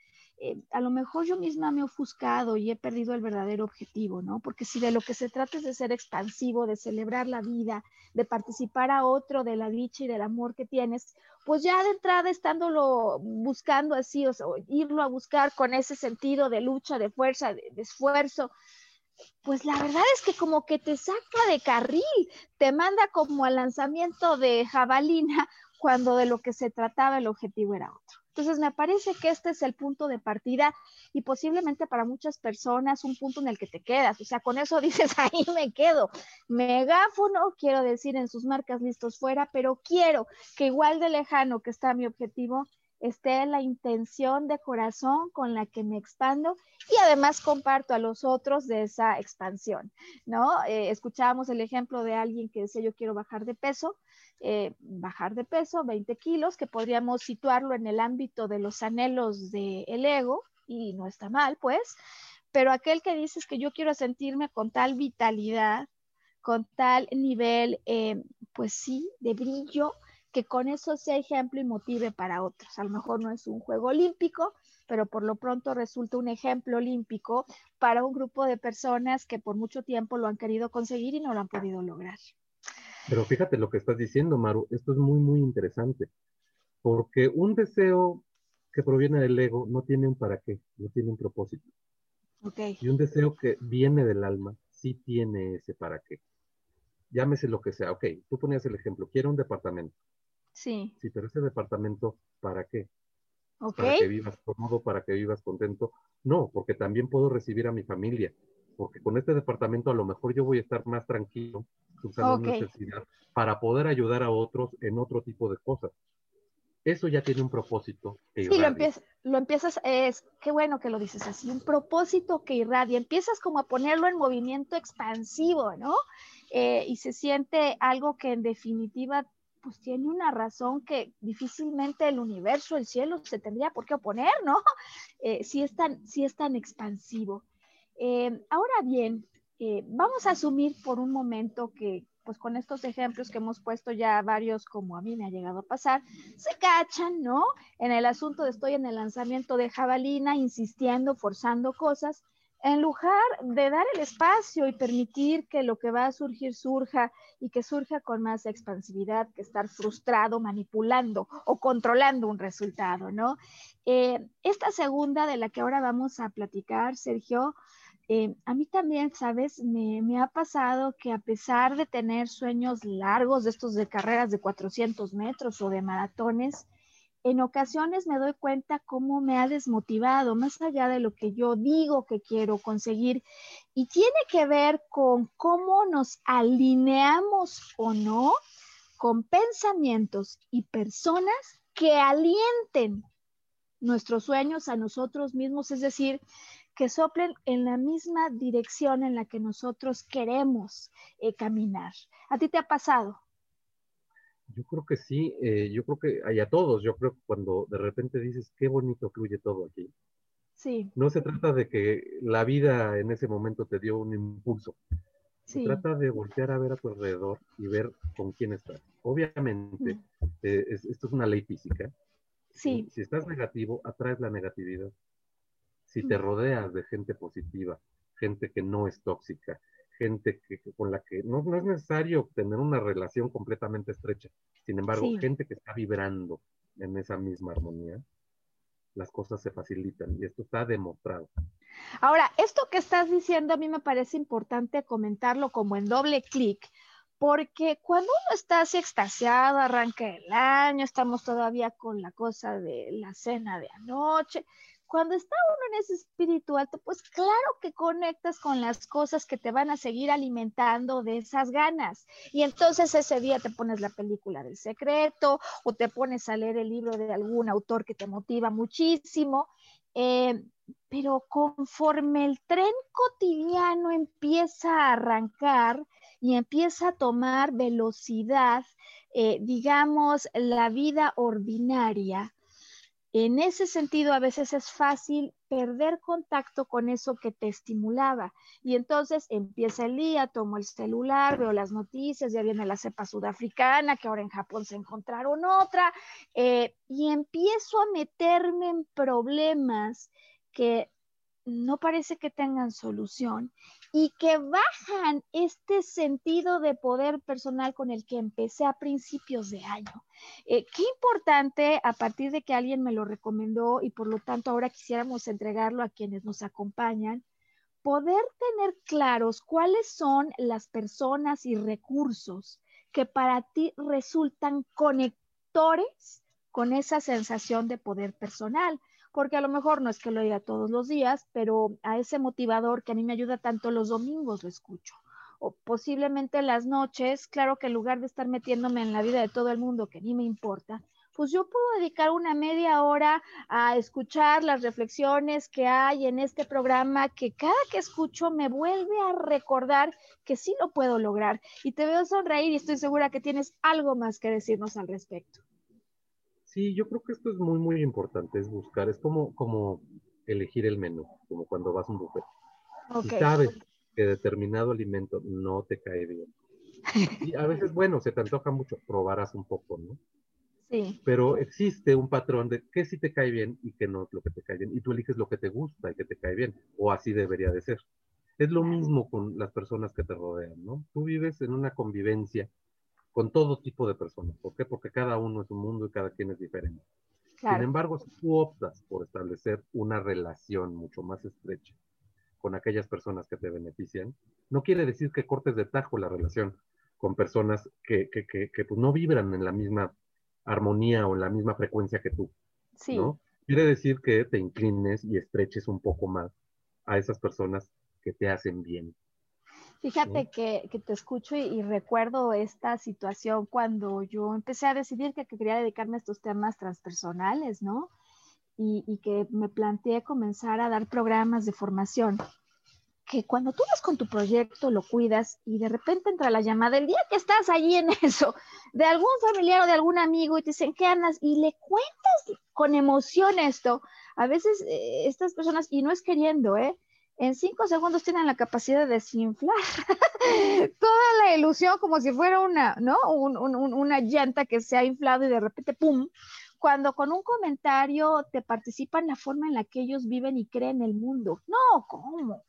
eh, a lo mejor yo misma me he ofuscado y he perdido el verdadero objetivo, ¿no? Porque si de lo que se trata es de ser expansivo, de celebrar la vida, de participar a otro de la dicha y del amor que tienes, pues ya de entrada estándolo buscando así, o sea, irlo a buscar con ese sentido de lucha, de fuerza, de, de esfuerzo, pues la verdad es que como que te saca de carril, te manda como al lanzamiento de jabalina cuando de lo que se trataba el objetivo era otro. Entonces, me parece que este es el punto de partida y posiblemente para muchas personas un punto en el que te quedas. O sea, con eso dices, ahí me quedo. Megáfono, quiero decir en sus marcas listos fuera, pero quiero que igual de lejano que está mi objetivo, esté la intención de corazón con la que me expando y además comparto a los otros de esa expansión, ¿no? Eh, escuchábamos el ejemplo de alguien que decía yo quiero bajar de peso, eh, bajar de peso, 20 kilos, que podríamos situarlo en el ámbito de los anhelos del ego y no está mal, pues, pero aquel que dices que yo quiero sentirme con tal vitalidad, con tal nivel, eh, pues sí, de brillo, que con eso sea ejemplo y motive para otros. A lo mejor no es un juego olímpico, pero por lo pronto resulta un ejemplo olímpico para un grupo de personas que por mucho tiempo lo han querido conseguir y no lo han podido lograr. Pero fíjate lo que estás diciendo, Maru, esto es muy, muy interesante, porque un deseo que proviene del ego no tiene un para qué, no tiene un propósito. Okay. Y un deseo que viene del alma sí tiene ese para qué. Llámese lo que sea. Ok, tú ponías el ejemplo, quiero un departamento. Sí. Sí, pero ese departamento, ¿para qué? Okay. Para que vivas cómodo, para que vivas contento. No, porque también puedo recibir a mi familia. Porque con este departamento a lo mejor yo voy a estar más tranquilo, usando okay. necesidad, para poder ayudar a otros en otro tipo de cosas. Eso ya tiene un propósito. Que sí, lo, empiezas, lo empiezas, es, qué bueno que lo dices así, un propósito que irradia. Empiezas como a ponerlo en movimiento expansivo, ¿no? Eh, y se siente algo que en definitiva pues tiene una razón que difícilmente el universo, el cielo se tendría por qué oponer, ¿no? Eh, si, es tan, si es tan expansivo. Eh, ahora bien, eh, vamos a asumir por un momento que, pues con estos ejemplos que hemos puesto ya varios, como a mí me ha llegado a pasar, se cachan, ¿no? En el asunto de estoy en el lanzamiento de jabalina, insistiendo, forzando cosas, en lugar de dar el espacio y permitir que lo que va a surgir surja y que surja con más expansividad que estar frustrado, manipulando o controlando un resultado, ¿no? Eh, esta segunda de la que ahora vamos a platicar, Sergio, eh, a mí también, sabes, me, me, ha pasado que a pesar de tener sueños largos de estos de carreras de 400 metros o de maratones, en ocasiones me doy cuenta cómo me ha desmotivado, más allá de lo que yo digo que quiero conseguir. Y tiene que ver con cómo nos alineamos o no con pensamientos y personas que alienten nuestros sueños a nosotros mismos, es decir, que soplen en la misma dirección en la que nosotros queremos eh, caminar. ¿A ti te ha pasado? Yo creo que sí, eh, yo creo que hay a todos, yo creo que cuando de repente dices, qué bonito fluye todo aquí. Sí. No se trata de que la vida en ese momento te dio un impulso, Se trata de voltear a ver a tu alrededor y ver con quién estás. Obviamente, eh, esto es una ley física. Sí. Si estás negativo, atraes la negatividad. Si te rodeas de gente positiva, gente que no es tóxica, gente que, con la que no, no, es necesario tener una relación completamente estrecha. Sin embargo, gente que está vibrando en esa misma armonía, las cosas se facilitan y esto está demostrado. Ahora, esto que estás diciendo a mí me parece importante comentarlo como en doble clic, porque cuando uno está así extasiado, arranca el año, estamos todavía con la cosa de la cena de anoche, cuando está uno en ese espíritu alto, pues claro que conectas con las cosas que te van a seguir alimentando de esas ganas. Y entonces ese día te pones la película del secreto o te pones a leer el libro de algún autor que te motiva muchísimo. Eh, pero conforme el tren cotidiano empieza a arrancar y empieza a tomar velocidad, eh, digamos, la vida ordinaria, en ese sentido, a veces es fácil perder contacto con eso que te estimulaba. Y entonces empieza el día, tomo el celular, veo las noticias, ya viene la cepa sudafricana, que ahora en Japón se encontraron otra, eh, y empiezo a meterme en problemas que no parece que tengan solución y que bajan este sentido de poder personal con el que empecé a principios de año. Eh, qué importante a partir de que alguien me lo recomendó y por lo tanto ahora quisiéramos entregarlo a quienes nos acompañan, poder tener claros cuáles son las personas y recursos que para ti resultan conectores con esa sensación de poder personal porque a lo mejor no es que lo diga todos los días, pero a ese motivador que a mí me ayuda tanto los domingos lo escucho. O posiblemente las noches, claro que en lugar de estar metiéndome en la vida de todo el mundo que ni me importa, pues yo puedo dedicar una media hora a escuchar las reflexiones que hay en este programa, que cada que escucho me vuelve a recordar que sí lo puedo lograr. Y te veo sonreír y estoy segura que tienes algo más que decirnos al respecto. Sí, yo creo que esto es muy, muy importante, es buscar, es como, como elegir el menú, como cuando vas a un buffet. Si sabes que determinado alimento no te cae bien. Y a veces, bueno, se te antoja mucho, probarás un poco, ¿no? Sí. Pero existe un patrón de qué sí te cae bien y qué no es lo que te cae bien. Y tú eliges lo que te gusta y que te cae bien. O así debería de ser. Es lo mismo con las personas que te rodean, ¿no? Tú vives en una convivencia con todo tipo de personas. ¿Por qué? Porque cada uno es un mundo y cada quien es diferente. Sin embargo, si tú optas por establecer una relación mucho más estrecha con aquellas personas que te benefician, no quiere decir que cortes de tajo la relación con personas que, que, que, pues, no vibran en la misma armonía o en la misma frecuencia que tú. Sí. ¿no? Quiere decir que te inclines y estreches un poco más a esas personas que te hacen bien. Fíjate que, te escucho y, recuerdo esta situación cuando yo empecé a decidir que, quería dedicarme a estos temas transpersonales, ¿no? Y, que me planteé comenzar a dar programas de formación. Que cuando tú vas con tu proyecto, lo cuidas y de repente entra la llamada, el día que estás allí en eso, de algún familiar o de algún amigo y te dicen, ¿qué andas? Y le cuentas con emoción esto. A veces eh, estas personas, y no es queriendo, ¿eh? En cinco segundos tienen la capacidad de desinflar toda la ilusión como si fuera una, ¿no? una llanta que se ha inflado y de repente, ¡pum! Cuando con un comentario te participan la forma en la que ellos viven y creen el mundo. No, ¿cómo?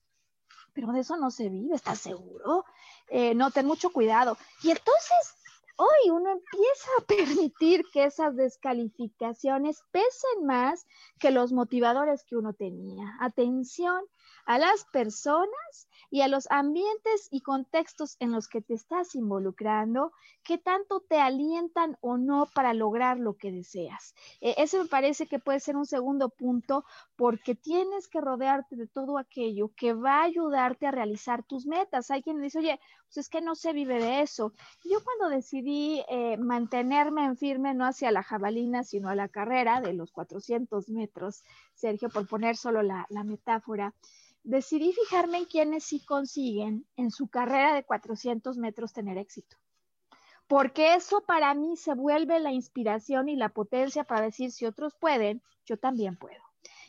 Pero de eso no se vive, ¿estás seguro? Eh, no, ten mucho cuidado. Y entonces hoy uno empieza a permitir que esas descalificaciones pesen más que los motivadores que uno tenía. Atención, a las personas y a los ambientes y contextos en los que te estás involucrando, que tanto te alientan o no para lograr lo que deseas. E, ese me parece que puede ser un segundo punto porque tienes que rodearte de todo aquello que va a ayudarte a realizar tus metas. Hay quien dice, oye, pues es que no se vive de eso. Yo cuando decidí eh, mantenerme en firme, no hacia la jabalina, sino a la carrera de los 400 metros, Sergio, por poner solo la, la metáfora, decidí fijarme en quienes sí consiguen en su carrera de 400 metros tener éxito. Porque eso para mí se vuelve la inspiración y la potencia para decir si otros pueden, yo también puedo.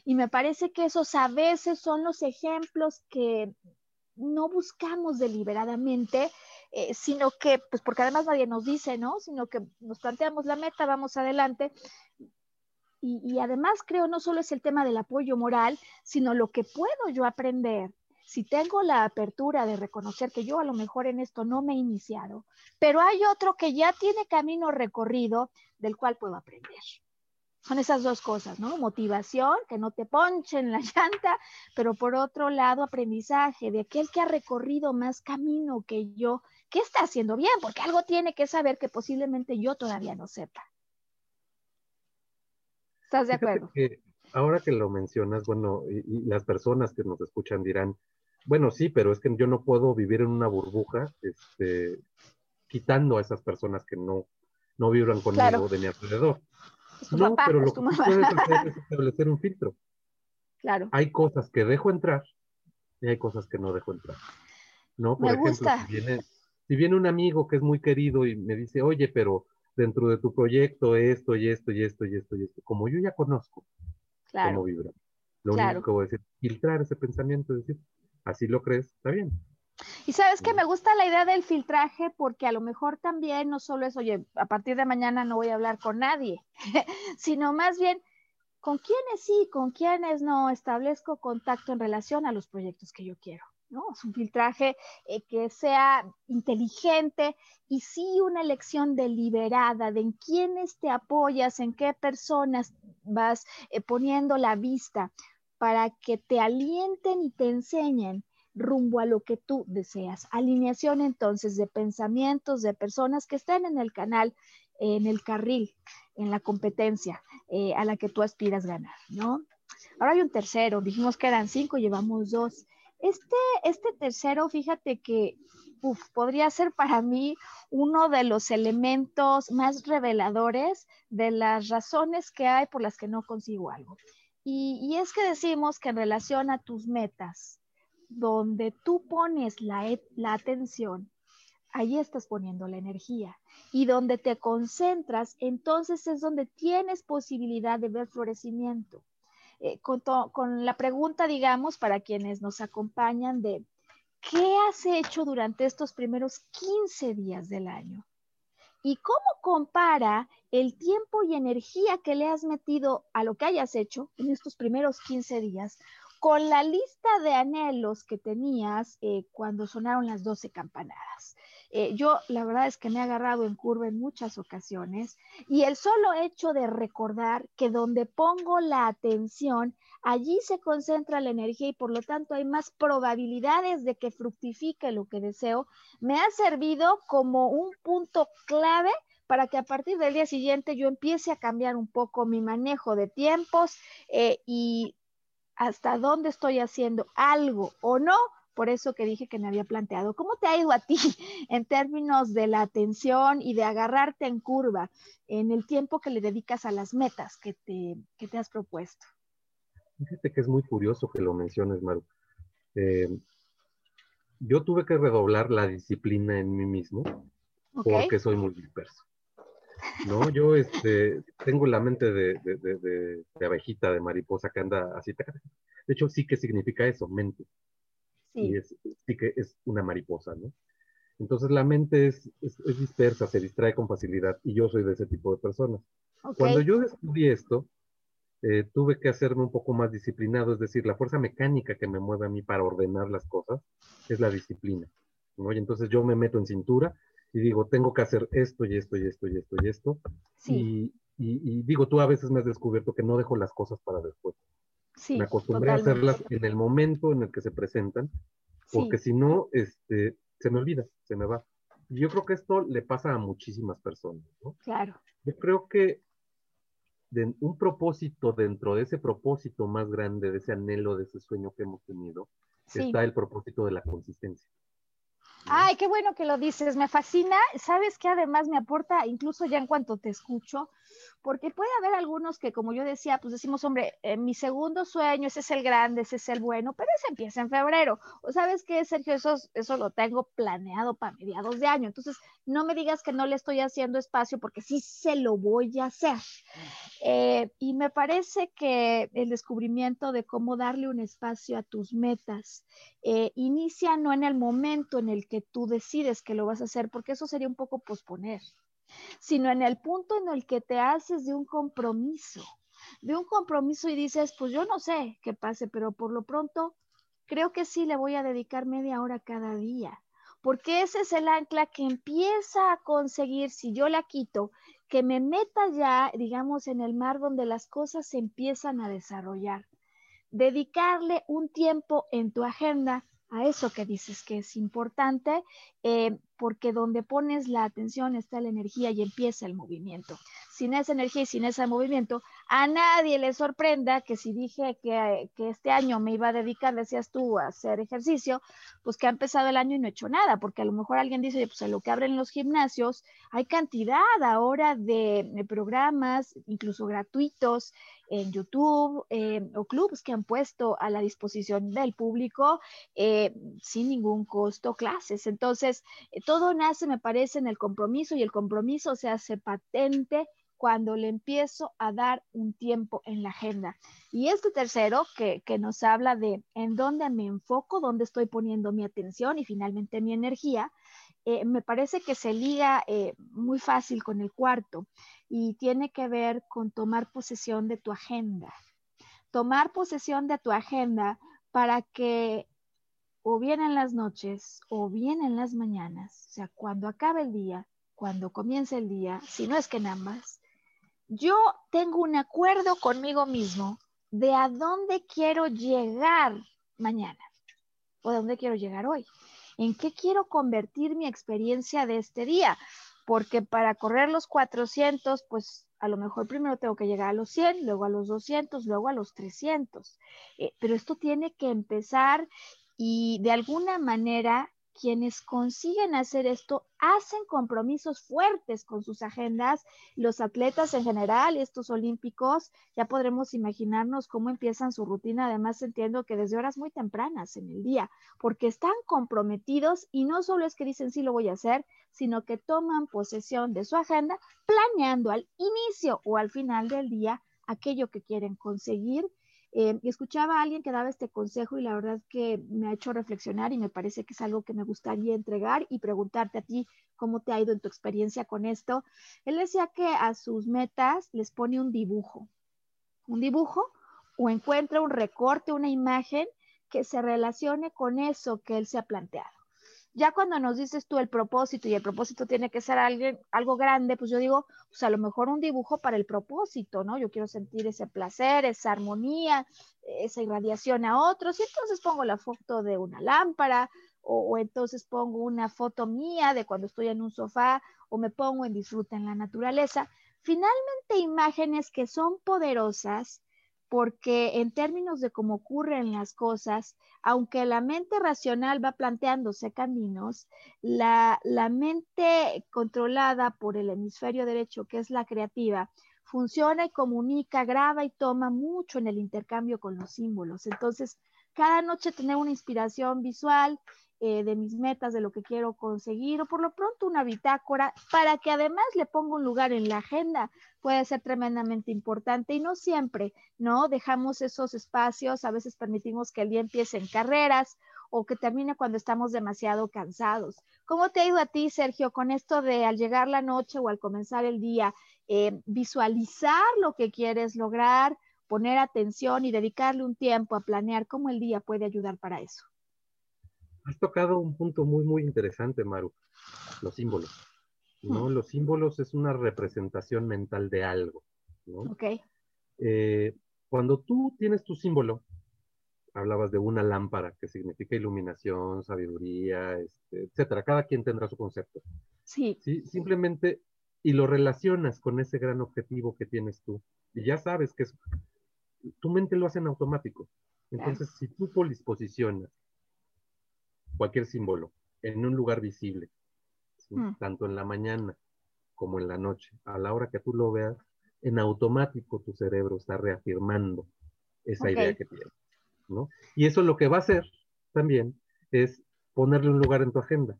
Y me parece que esos a veces son los ejemplos que no buscamos deliberadamente, eh, sino que, pues porque además nadie nos dice, ¿no? Sino que nos planteamos la meta, vamos adelante. Y, además creo no solo es el tema del apoyo moral, sino lo que puedo yo aprender si tengo la apertura de reconocer que yo a lo mejor en esto no me he iniciado, pero hay otro que ya tiene camino recorrido del cual puedo aprender. Son esas dos cosas, ¿no? Motivación, que no te ponchen la llanta, pero por otro lado, aprendizaje de aquel que ha recorrido más camino que yo, que está haciendo bien, porque algo tiene que saber que posiblemente yo todavía no sepa. ¿Estás de acuerdo? ahora que lo mencionas, bueno, y, las personas que nos escuchan dirán, bueno, sí, pero es que yo no puedo vivir en una burbuja, este, quitando a esas personas que no, no vibran conmigo de mi alrededor. No, pero lo que puedes hacer es establecer un filtro. Claro. Hay cosas que dejo entrar y hay cosas que no dejo entrar. ¿No? Por me ejemplo, gusta. Si, viene, si viene un amigo que es muy querido y me dice, oye, pero dentro de tu proyecto esto y esto y esto y esto y esto, como yo ya conozco claro. cómo vibra, lo Claro. único que voy a decir, filtrar ese pensamiento, decir, así lo crees, está bien. Y sabes que me gusta la idea del filtraje porque a lo mejor también no solo es, oye, a partir de mañana no voy a hablar con nadie, sino más bien con quiénes sí, con quiénes no establezco contacto en relación a los proyectos que yo quiero. ¿no? Es un filtraje eh, que sea inteligente y sí una elección deliberada de en quiénes te apoyas, en qué personas vas eh, poniendo la vista para que te alienten y te enseñen rumbo a lo que tú deseas. Alineación entonces de pensamientos de personas que estén en el canal, en el carril, en la competencia eh, a la que tú aspiras ganar, ¿no? Ahora hay un tercero, dijimos que eran cinco, llevamos dos. Este, este tercero, fíjate que podría ser para mí uno de los elementos más reveladores de las razones que hay por las que no consigo algo. Y es que decimos que en relación a tus metas, donde tú pones la, e- la atención, ahí estás poniendo la energía. Y donde te concentras, entonces es donde tienes posibilidad de ver florecimiento. Eh, con, con la pregunta, digamos, para quienes nos acompañan de, ¿qué has hecho durante estos primeros 15 días del año? ¿Y cómo compara el tiempo y energía que le has metido a lo que hayas hecho en estos primeros 15 días con la lista de anhelos que tenías eh, cuando sonaron las 12 campanadas? Eh, yo la verdad es que me he agarrado en curva en muchas ocasiones y el solo hecho de recordar que donde pongo la atención, allí se concentra la energía y por lo tanto hay más probabilidades de que fructifique lo que deseo, me ha servido como un punto clave para que a partir del día siguiente yo empiece a cambiar un poco mi manejo de tiempos eh, y hasta dónde estoy haciendo algo o no. Por eso que dije que me había planteado, ¿cómo te ha ido a ti en términos de la atención y de agarrarte en curva en el tiempo que le dedicas a las metas que te, que te has propuesto? Fíjate que es muy curioso que lo menciones, Maru. Eh, yo tuve que redoblar la disciplina en mí mismo porque soy muy disperso. No, yo este, tengo la mente de, de, de, de- abejita, de mariposa que anda así. De hecho, sí que significa eso, mente. Y Sí, es, sí que es una mariposa, ¿no? Entonces la mente es, es, es dispersa, se distrae con facilidad y yo soy de ese tipo de personas. Cuando yo descubrí esto, eh, tuve que hacerme un poco más disciplinado, es decir, la fuerza mecánica que me mueve a mí para ordenar las cosas es la disciplina, ¿no? Y entonces yo me meto en cintura y digo, tengo que hacer esto y esto y esto y esto y esto. Sí, Y, y- y digo, tú a veces me has descubierto que no dejo las cosas para después. sí, me acostumbré a hacerlas en el momento en el que se presentan, porque Sí, si no, este, se me olvida, se me va. Y yo creo que esto le pasa a muchísimas personas, ¿no? claro. Yo creo que de un propósito dentro de ese propósito más grande, de ese anhelo, de ese sueño que hemos tenido, Sí, está el propósito de la consistencia. Ay, qué bueno que lo dices, me fascina. Sabes que además me aporta, incluso ya en cuanto te escucho, porque puede haber algunos que, como yo decía, pues decimos, hombre, eh, mi segundo sueño, ese es el grande, ese es el bueno, pero ese empieza en febrero. O sabes qué, Sergio, eso, eso lo tengo planeado para mediados de año. Entonces, no me digas que no le estoy haciendo espacio, porque sí se lo voy a hacer. Eh, y me parece que el descubrimiento de cómo darle un espacio a tus metas eh, inicia no en el momento en el que tú decides que lo vas a hacer, porque eso sería un poco posponer sino en el punto en el que te haces de un compromiso, de un compromiso y dices, pues yo no sé qué pase, pero por lo pronto creo que sí le voy a dedicar media hora cada día, porque ese es el ancla que empieza a conseguir, si yo la quito, que me meta ya, digamos, en el mar donde las cosas se empiezan a desarrollar. Dedicarle un tiempo en tu agenda a eso que dices que es importante, eh, porque donde pones la atención está la energía y empieza el movimiento. Sin esa energía y sin ese movimiento, a nadie le sorprenda que si dije que, que, este año me iba a dedicar, decías tú, a hacer ejercicio, pues que ha empezado el año y no he hecho nada, porque a lo mejor alguien dice, pues en lo que abren los gimnasios, hay cantidad ahora de, programas, incluso gratuitos, en YouTube eh, o clubs que han puesto a la disposición del público eh, sin ningún costo clases. Entonces, eh, todo nace, me parece, en el compromiso y el compromiso se hace patente cuando le empiezo a dar un tiempo en la agenda. Y este tercero, que, que, nos habla de en dónde me enfoco, dónde estoy poniendo mi atención y finalmente mi energía, eh, me parece que se liga eh, muy fácil con el cuarto y tiene que ver con tomar posesión de tu agenda. Tomar posesión de tu agenda para que o bien en las noches o bien en las mañanas, o sea, cuando acabe el día, cuando comience el día, si no es que en ambas, yo tengo un acuerdo conmigo mismo de a dónde quiero llegar mañana o a dónde quiero llegar hoy en qué quiero convertir mi experiencia de este día, porque para correr los 400, pues a lo mejor primero tengo que llegar a los 100, luego a los 200, luego a los 300. Eh, pero esto tiene que empezar y de alguna manera quienes consiguen hacer esto hacen compromisos fuertes con sus agendas. Los atletas en general, estos olímpicos, ya podremos imaginarnos cómo empiezan su rutina. Además, entiendo que desde horas muy tempranas en el día, porque están comprometidos y no solo es que dicen sí lo voy a hacer, sino que toman posesión de su agenda planeando al inicio o al final del día aquello que quieren conseguir eh, escuchaba a alguien que daba este consejo y la verdad que me ha hecho reflexionar y me parece que es algo que me gustaría entregar y preguntarte a ti cómo te ha ido en tu experiencia con esto. Él decía que a sus metas les pone un dibujo, un dibujo o encuentra un recorte, una imagen que se relacione con eso que él se ha planteado. Ya cuando nos dices tú el propósito y el propósito tiene que ser alguien, algo grande, pues yo digo, pues a lo mejor un dibujo para el propósito, ¿no? Yo quiero sentir ese placer, esa armonía, esa irradiación a otros, y entonces pongo la foto de una lámpara, o, o, entonces pongo una foto mía de cuando estoy en un sofá, o me pongo en disfruta en la naturaleza. Finalmente, imágenes que son poderosas porque en términos de cómo ocurren las cosas, aunque la mente racional va planteándose caminos, la, la, mente controlada por el hemisferio derecho, que es la creativa, funciona y comunica, graba y toma mucho en el intercambio con los símbolos. Entonces, cada noche tener una inspiración visual eh, de mis metas, de lo que quiero conseguir, o por lo pronto una bitácora, para que además le ponga un lugar en la agenda, puede ser tremendamente importante y no siempre, ¿no? Dejamos esos espacios, a veces permitimos que el día empiece en carreras o que termine cuando estamos demasiado cansados. ¿Cómo te ha ido a ti, Sergio, con esto de al llegar la noche o al comenzar el día, eh, visualizar lo que quieres lograr, poner atención y dedicarle un tiempo a planear cómo el día puede ayudar para eso? Has tocado un punto muy, muy interesante, Maru, los símbolos. ¿no? Los símbolos es una representación mental de algo, ¿no? Ok. Eh, cuando tú tienes tu símbolo, hablabas de una lámpara que significa iluminación, sabiduría, este, etcétera. Cada quien tendrá su concepto. Sí. sí. Simplemente, y lo relacionas con ese gran objetivo que tienes tú. Y ya sabes que es, tu mente lo hace en automático. Entonces, claro. si tú posposicionas cualquier símbolo en un lugar visible, mm. tanto en la mañana como en la noche. A la hora que tú lo veas, en automático tu cerebro está reafirmando esa idea que tienes. ¿no? Y eso lo que va a hacer también es ponerle un lugar en tu agenda.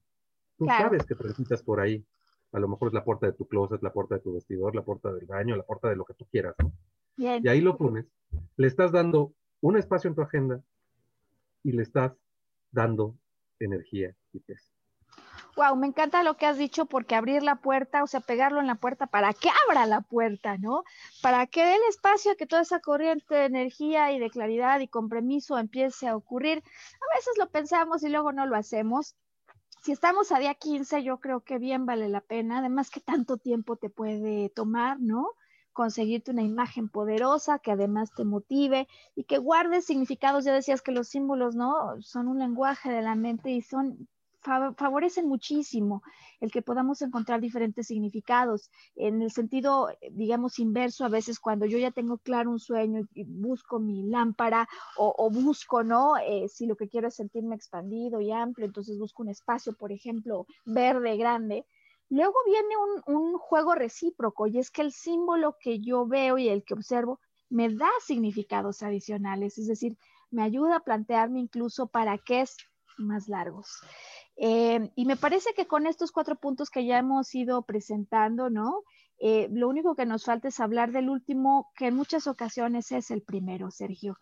Tú sabes que transitas por ahí. A lo mejor es la puerta de tu closet, la puerta de tu vestidor, la puerta del baño, la puerta de lo que tú quieras, ¿no? Y ahí lo pones. Le estás dando un espacio en tu agenda y le estás dando energía. Wow, me encanta lo que has dicho porque abrir la puerta, o sea, pegarlo en la puerta para que abra la puerta, ¿no? Para que dé el espacio a que toda esa corriente de energía y de claridad y compromiso empiece a ocurrir. A veces lo pensamos y luego no lo hacemos. Si estamos a día 15, yo creo que bien vale la pena, además que tanto tiempo te puede tomar, ¿no? Conseguirte una imagen poderosa que además te motive y que guarde significados. Ya decías que los símbolos, ¿no? Son un lenguaje de la mente y son favorecen muchísimo el que podamos encontrar diferentes significados. En el sentido, digamos, inverso, a veces cuando yo ya tengo claro un sueño y busco mi lámpara o, busco, ¿no? Eh, si lo que quiero es sentirme expandido y amplio, entonces busco un espacio, por ejemplo, verde, grande, Luego viene un, juego recíproco y es que el símbolo que yo veo y el que observo me da significados adicionales, es decir, me ayuda a plantearme incluso para qué es más largos. Eh, y me parece que con estos cuatro puntos que ya hemos ido presentando, ¿no? Eh, lo único que nos falta es hablar del último, que en muchas ocasiones es el primero, Sergio.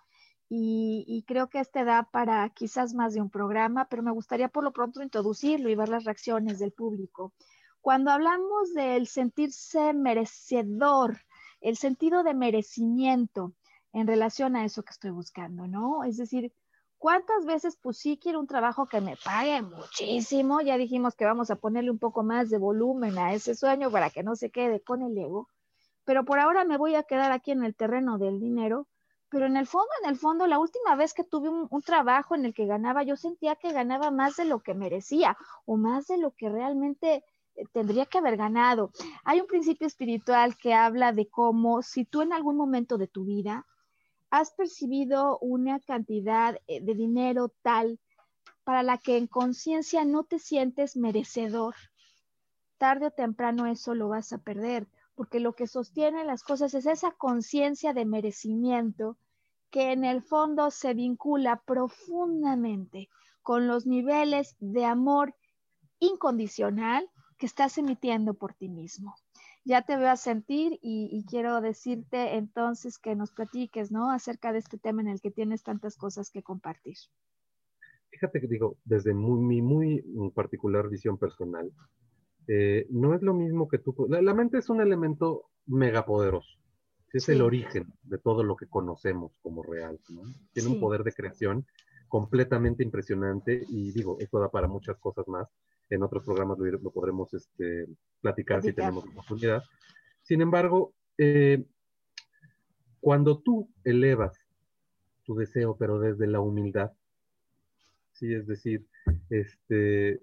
Y, y, creo que este da para quizás más de un programa, pero me gustaría por lo pronto introducirlo y ver las reacciones del público. Cuando hablamos del sentirse merecedor, el sentido de merecimiento en relación a eso que estoy buscando, ¿no? Es decir, ¿cuántas veces pues sí quiero un trabajo que me pague muchísimo? Ya dijimos que vamos a ponerle un poco más de volumen a ese sueño para que no se quede con el ego, pero por ahora me voy a quedar aquí en el terreno del dinero, pero en el fondo, en el fondo, la última vez que tuve un, un, trabajo en el que ganaba, yo sentía que ganaba más de lo que merecía o más de lo que realmente tendría que haber ganado. Hay un principio espiritual que habla de cómo si tú en algún momento de tu vida has percibido una cantidad eh, de dinero tal para la que en conciencia no te sientes merecedor, tarde o temprano eso lo vas a perder, porque lo que sostiene las cosas es esa conciencia de merecimiento que en el fondo se vincula profundamente con los niveles de amor incondicional que estás emitiendo por ti mismo. Ya te veo a sentir y, quiero decirte entonces que nos platiques, ¿no? Acerca de este tema en el que tienes tantas cosas que compartir. Fíjate que digo, desde mi muy, particular visión personal, eh, no es lo mismo que tú. La, mente es un elemento megapoderoso. Es el origen de todo lo que conocemos como real. ¿no? Tiene un poder de creación completamente impresionante y digo, esto da para muchas cosas más en otros programas lo, podremos este, platicar, si tenemos oportunidad. Sin embargo, eh, cuando tú elevas tu deseo, pero desde la humildad, sí, es decir, este,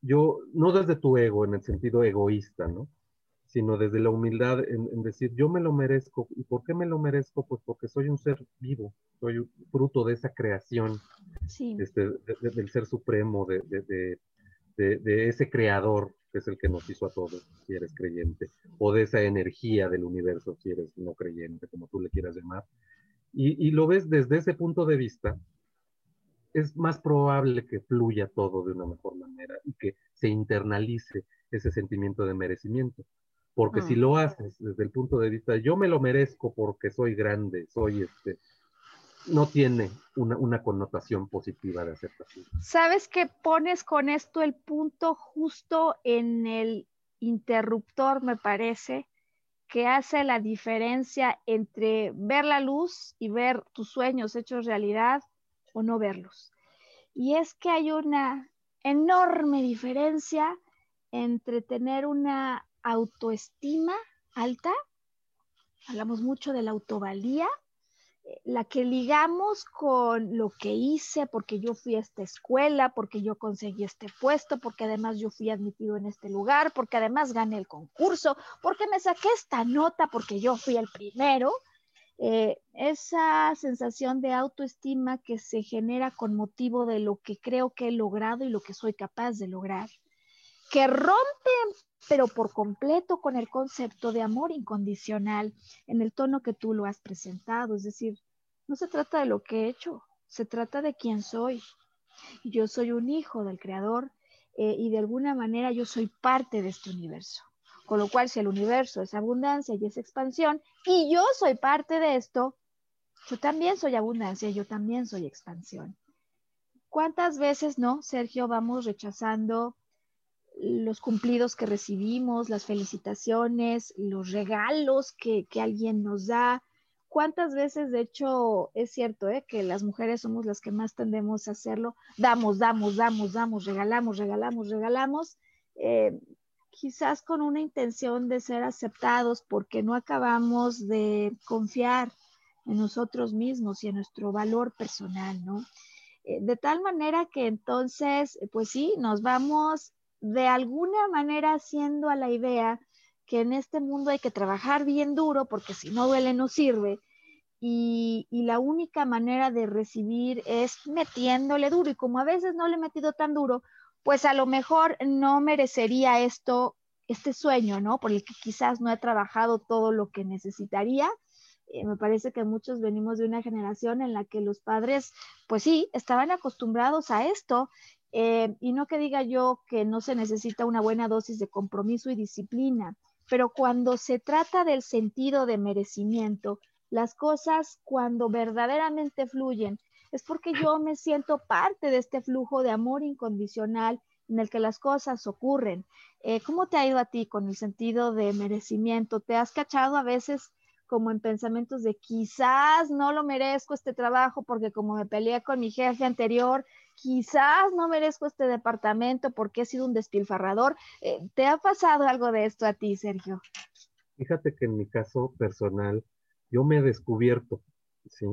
yo, no desde tu ego en el sentido egoísta, ¿no? sino desde la humildad en, decir, yo me lo merezco. ¿Y por qué me lo merezco? Pues porque soy un ser vivo, soy fruto de esa creación este, del ser supremo, de, de, ese creador que es el que nos hizo a todos, si eres creyente, o de esa energía del universo, si eres no creyente, como tú le quieras llamar. Y, lo ves desde ese punto de vista, es más probable que fluya todo de una mejor manera y que se internalice ese sentimiento de merecimiento. Porque si mm. lo haces desde el punto de vista, yo me lo merezco porque soy grande, soy este, no tiene una, connotación positiva de aceptación. ¿Sabes que pones con esto el punto justo en el interruptor, me parece, que hace la diferencia entre ver la luz y ver tus sueños hechos realidad o no verlos? Y es que hay una enorme diferencia entre tener una autoestima alta, hablamos mucho de la autovalía, la que ligamos con lo que hice, porque yo fui a esta escuela, porque yo conseguí este puesto, porque además yo fui admitido en este lugar, porque además gané el concurso, porque me saqué esta nota, porque yo fui el primero, Eh, esa sensación de autoestima que se genera con motivo de lo que creo que he logrado y lo que soy capaz de lograr, que rompe pero por completo con el concepto de amor incondicional en el tono que tú lo has presentado. Es decir, no se trata de lo que he hecho, se trata de quién soy. Yo soy un hijo del Creador eh, y de alguna manera yo soy parte de este universo. Con lo cual, si el universo es abundancia y es expansión, y yo soy parte de esto, yo también soy abundancia, yo también soy expansión. ¿Cuántas veces, no, Sergio, vamos rechazando los cumplidos que recibimos, las felicitaciones, los regalos que, alguien nos da? ¿Cuántas veces, de hecho, es cierto eh, que las mujeres somos las que más tendemos a hacerlo? Damos, damos, damos, damos, regalamos, regalamos, regalamos. Eh, quizás con una intención de ser aceptados porque no acabamos de confiar en nosotros mismos y en nuestro valor personal, ¿no? Eh, de tal manera que entonces, pues sí, nos vamos de alguna manera haciendo a la idea que en este mundo hay que trabajar bien duro porque si no duele no sirve. Y, y, la única manera de recibir es metiéndole duro. Y como a veces no le he metido tan duro, pues a lo mejor no merecería esto, este sueño, ¿no? Por el que quizás no he trabajado todo lo que necesitaría. Eh, me parece que muchos venimos de una generación en la que los padres, pues sí, estaban acostumbrados a esto. Eh, y no que diga yo que no se necesita una buena dosis de compromiso y disciplina, pero cuando se trata del sentido de merecimiento, las cosas cuando verdaderamente fluyen es porque yo me siento parte de este flujo de amor incondicional en el que las cosas ocurren. Eh, ¿Cómo te ha ido a ti con el sentido de merecimiento? ¿Te has cachado a veces como en pensamientos de quizás no lo merezco este trabajo porque como me peleé con mi jefe anterior, quizás no merezco este departamento porque he sido un despilfarrador? Eh, ¿Te ha pasado algo de esto a ti, Sergio? Fíjate que en mi caso personal, yo me he descubierto, ¿sí?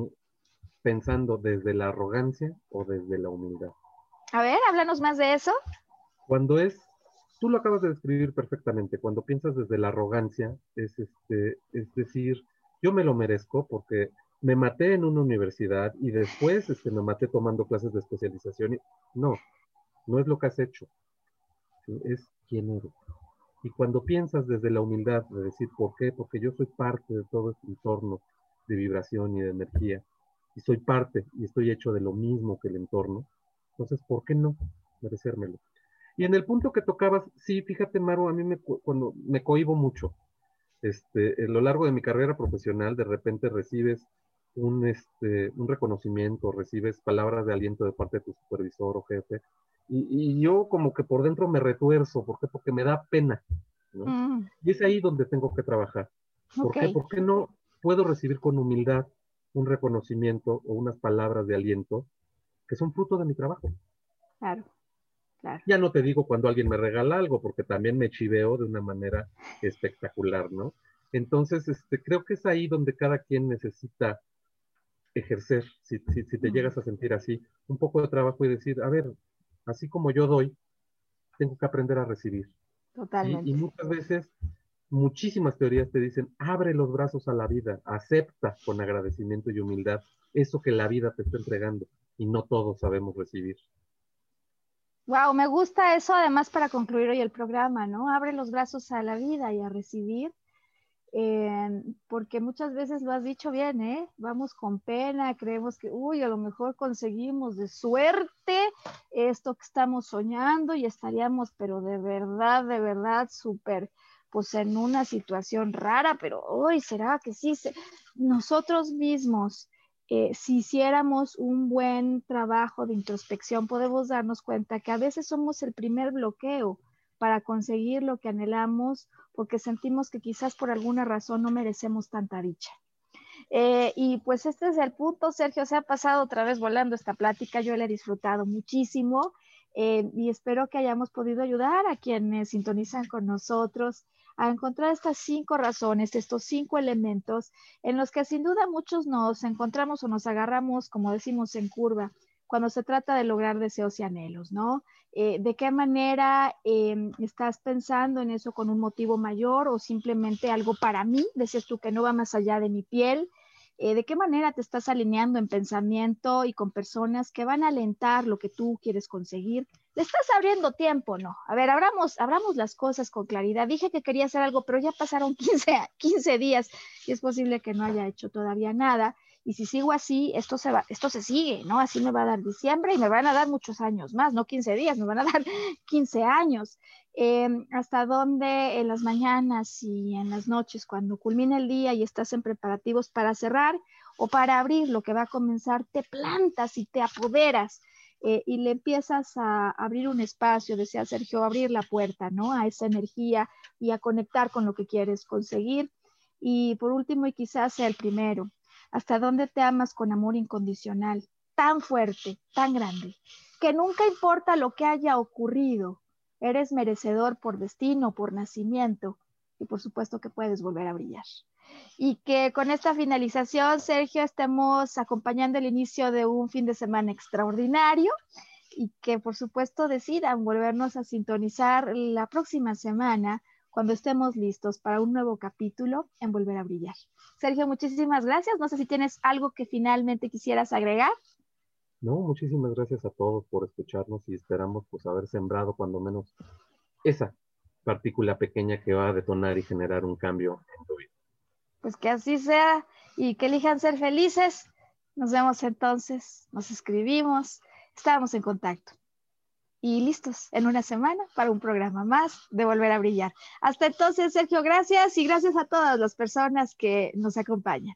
pensando desde la arrogancia o desde la humildad. A ver, háblanos más de eso. Cuando es, tú lo acabas de describir perfectamente, cuando piensas desde la arrogancia, es, este, es decir, yo me lo merezco porque me maté en una universidad y después este, me maté tomando clases de especialización. no, no es lo que has hecho, es quién eres. Y cuando piensas desde la humildad de decir, ¿por qué? Porque yo soy parte de todo este entorno de vibración y de energía y soy parte y estoy hecho de lo mismo que el entorno, entonces, ¿por qué no merecérmelo? Y en el punto que tocabas, sí, fíjate, Maru, a mí me, cuando me cohibo mucho. Este, a lo largo de mi carrera profesional, de repente recibes un, este, un reconocimiento, recibes palabras de aliento de parte de tu supervisor o jefe, y, yo como que por dentro me retuerzo, ¿por qué? Porque me da pena, ¿no? Mm. Y es ahí donde tengo que trabajar. ¿Por qué? ¿Por qué no puedo recibir con humildad un reconocimiento o unas palabras de aliento que son fruto de mi trabajo. Claro, claro. Ya no te digo cuando alguien me regala algo, porque también me chiveo de una manera espectacular, ¿no? Entonces, este, creo que es ahí donde cada quien necesita ejercer, si, te llegas a sentir así, un poco de trabajo y decir, a ver, así como yo doy, tengo que aprender a recibir. Totalmente. y muchas veces muchísimas teorías te dicen, abre los brazos a la vida, acepta con agradecimiento y humildad eso que la vida te está entregando y no todos sabemos recibir. Wow, me gusta eso además para concluir hoy el programa, ¿no? Abre los brazos a la vida y a recibir, porque muchas veces lo has dicho bien, ¿eh? Vamos con pena, creemos que, uy, a lo mejor conseguimos de suerte esto que estamos soñando y estaríamos, pero de verdad, de verdad, súper pues en una situación rara, pero hoy será que sí, nosotros mismos, eh, si hiciéramos un buen trabajo de introspección, podemos darnos cuenta que a veces somos el primer bloqueo para conseguir lo que anhelamos porque sentimos que quizás por alguna razón no merecemos tanta dicha. Eh, y pues este es el punto, Sergio, se ha pasado otra vez volando esta plática, yo la he disfrutado muchísimo eh, y espero que hayamos podido ayudar a quienes sintonizan con nosotros a encontrar estas cinco razones, estos cinco elementos en los que sin duda muchos nos encontramos o nos agarramos, como decimos, en curva cuando se trata de lograr deseos y anhelos, ¿no? Eh, ¿De qué manera em, estás pensando en eso con un motivo mayor o simplemente algo para mí? Decías tú que no va más allá de mi piel. eh, de qué manera te estás alineando en pensamiento y con personas que van a alentar lo que tú quieres conseguir. Le estás abriendo tiempo, ¿no? A ver, abramos, abramos las cosas con claridad. Dije que quería hacer algo, pero ya pasaron 15, 15 días y es posible que no haya hecho todavía nada. Y si sigo así, esto se va, esto se sigue, ¿no? Así me va a dar diciembre y me van a dar muchos años más, no 15 días, me van a dar 15 años. Em, hasta dónde en las mañanas y en las noches, cuando culmina el día y estás en preparativos para cerrar o para abrir lo que va a comenzar, te plantas y te apoderas eh, y le empiezas a abrir un espacio, decía Sergio, abrir la puerta, ¿no? A esa energía y a conectar con lo que quieres conseguir. Y por último, y quizás sea el primero, ¿hasta dónde te amas con amor incondicional, tan fuerte, tan grande, que nunca importa lo que haya ocurrido, Eres merecedor por destino, por nacimiento y por supuesto que puedes volver a brillar. Y que con esta finalización, Sergio, estemos acompañando el inicio de un fin de semana extraordinario y que por supuesto decidan volvernos a sintonizar la próxima semana cuando estemos listos para un nuevo capítulo en Volver a Brillar. Sergio, muchísimas gracias. No sé si tienes algo que finalmente quisieras agregar. No, muchísimas gracias a todos por escucharnos y esperamos pues haber sembrado cuando menos esa partícula pequeña que va a detonar y generar un cambio en tu vida. Pues que así sea y que elijan ser felices. Nos vemos entonces, nos escribimos, estamos en contacto. Y listos en una semana para un programa más de Volver a Brillar. Hasta entonces, Sergio, gracias y gracias a todas las personas que nos acompañan.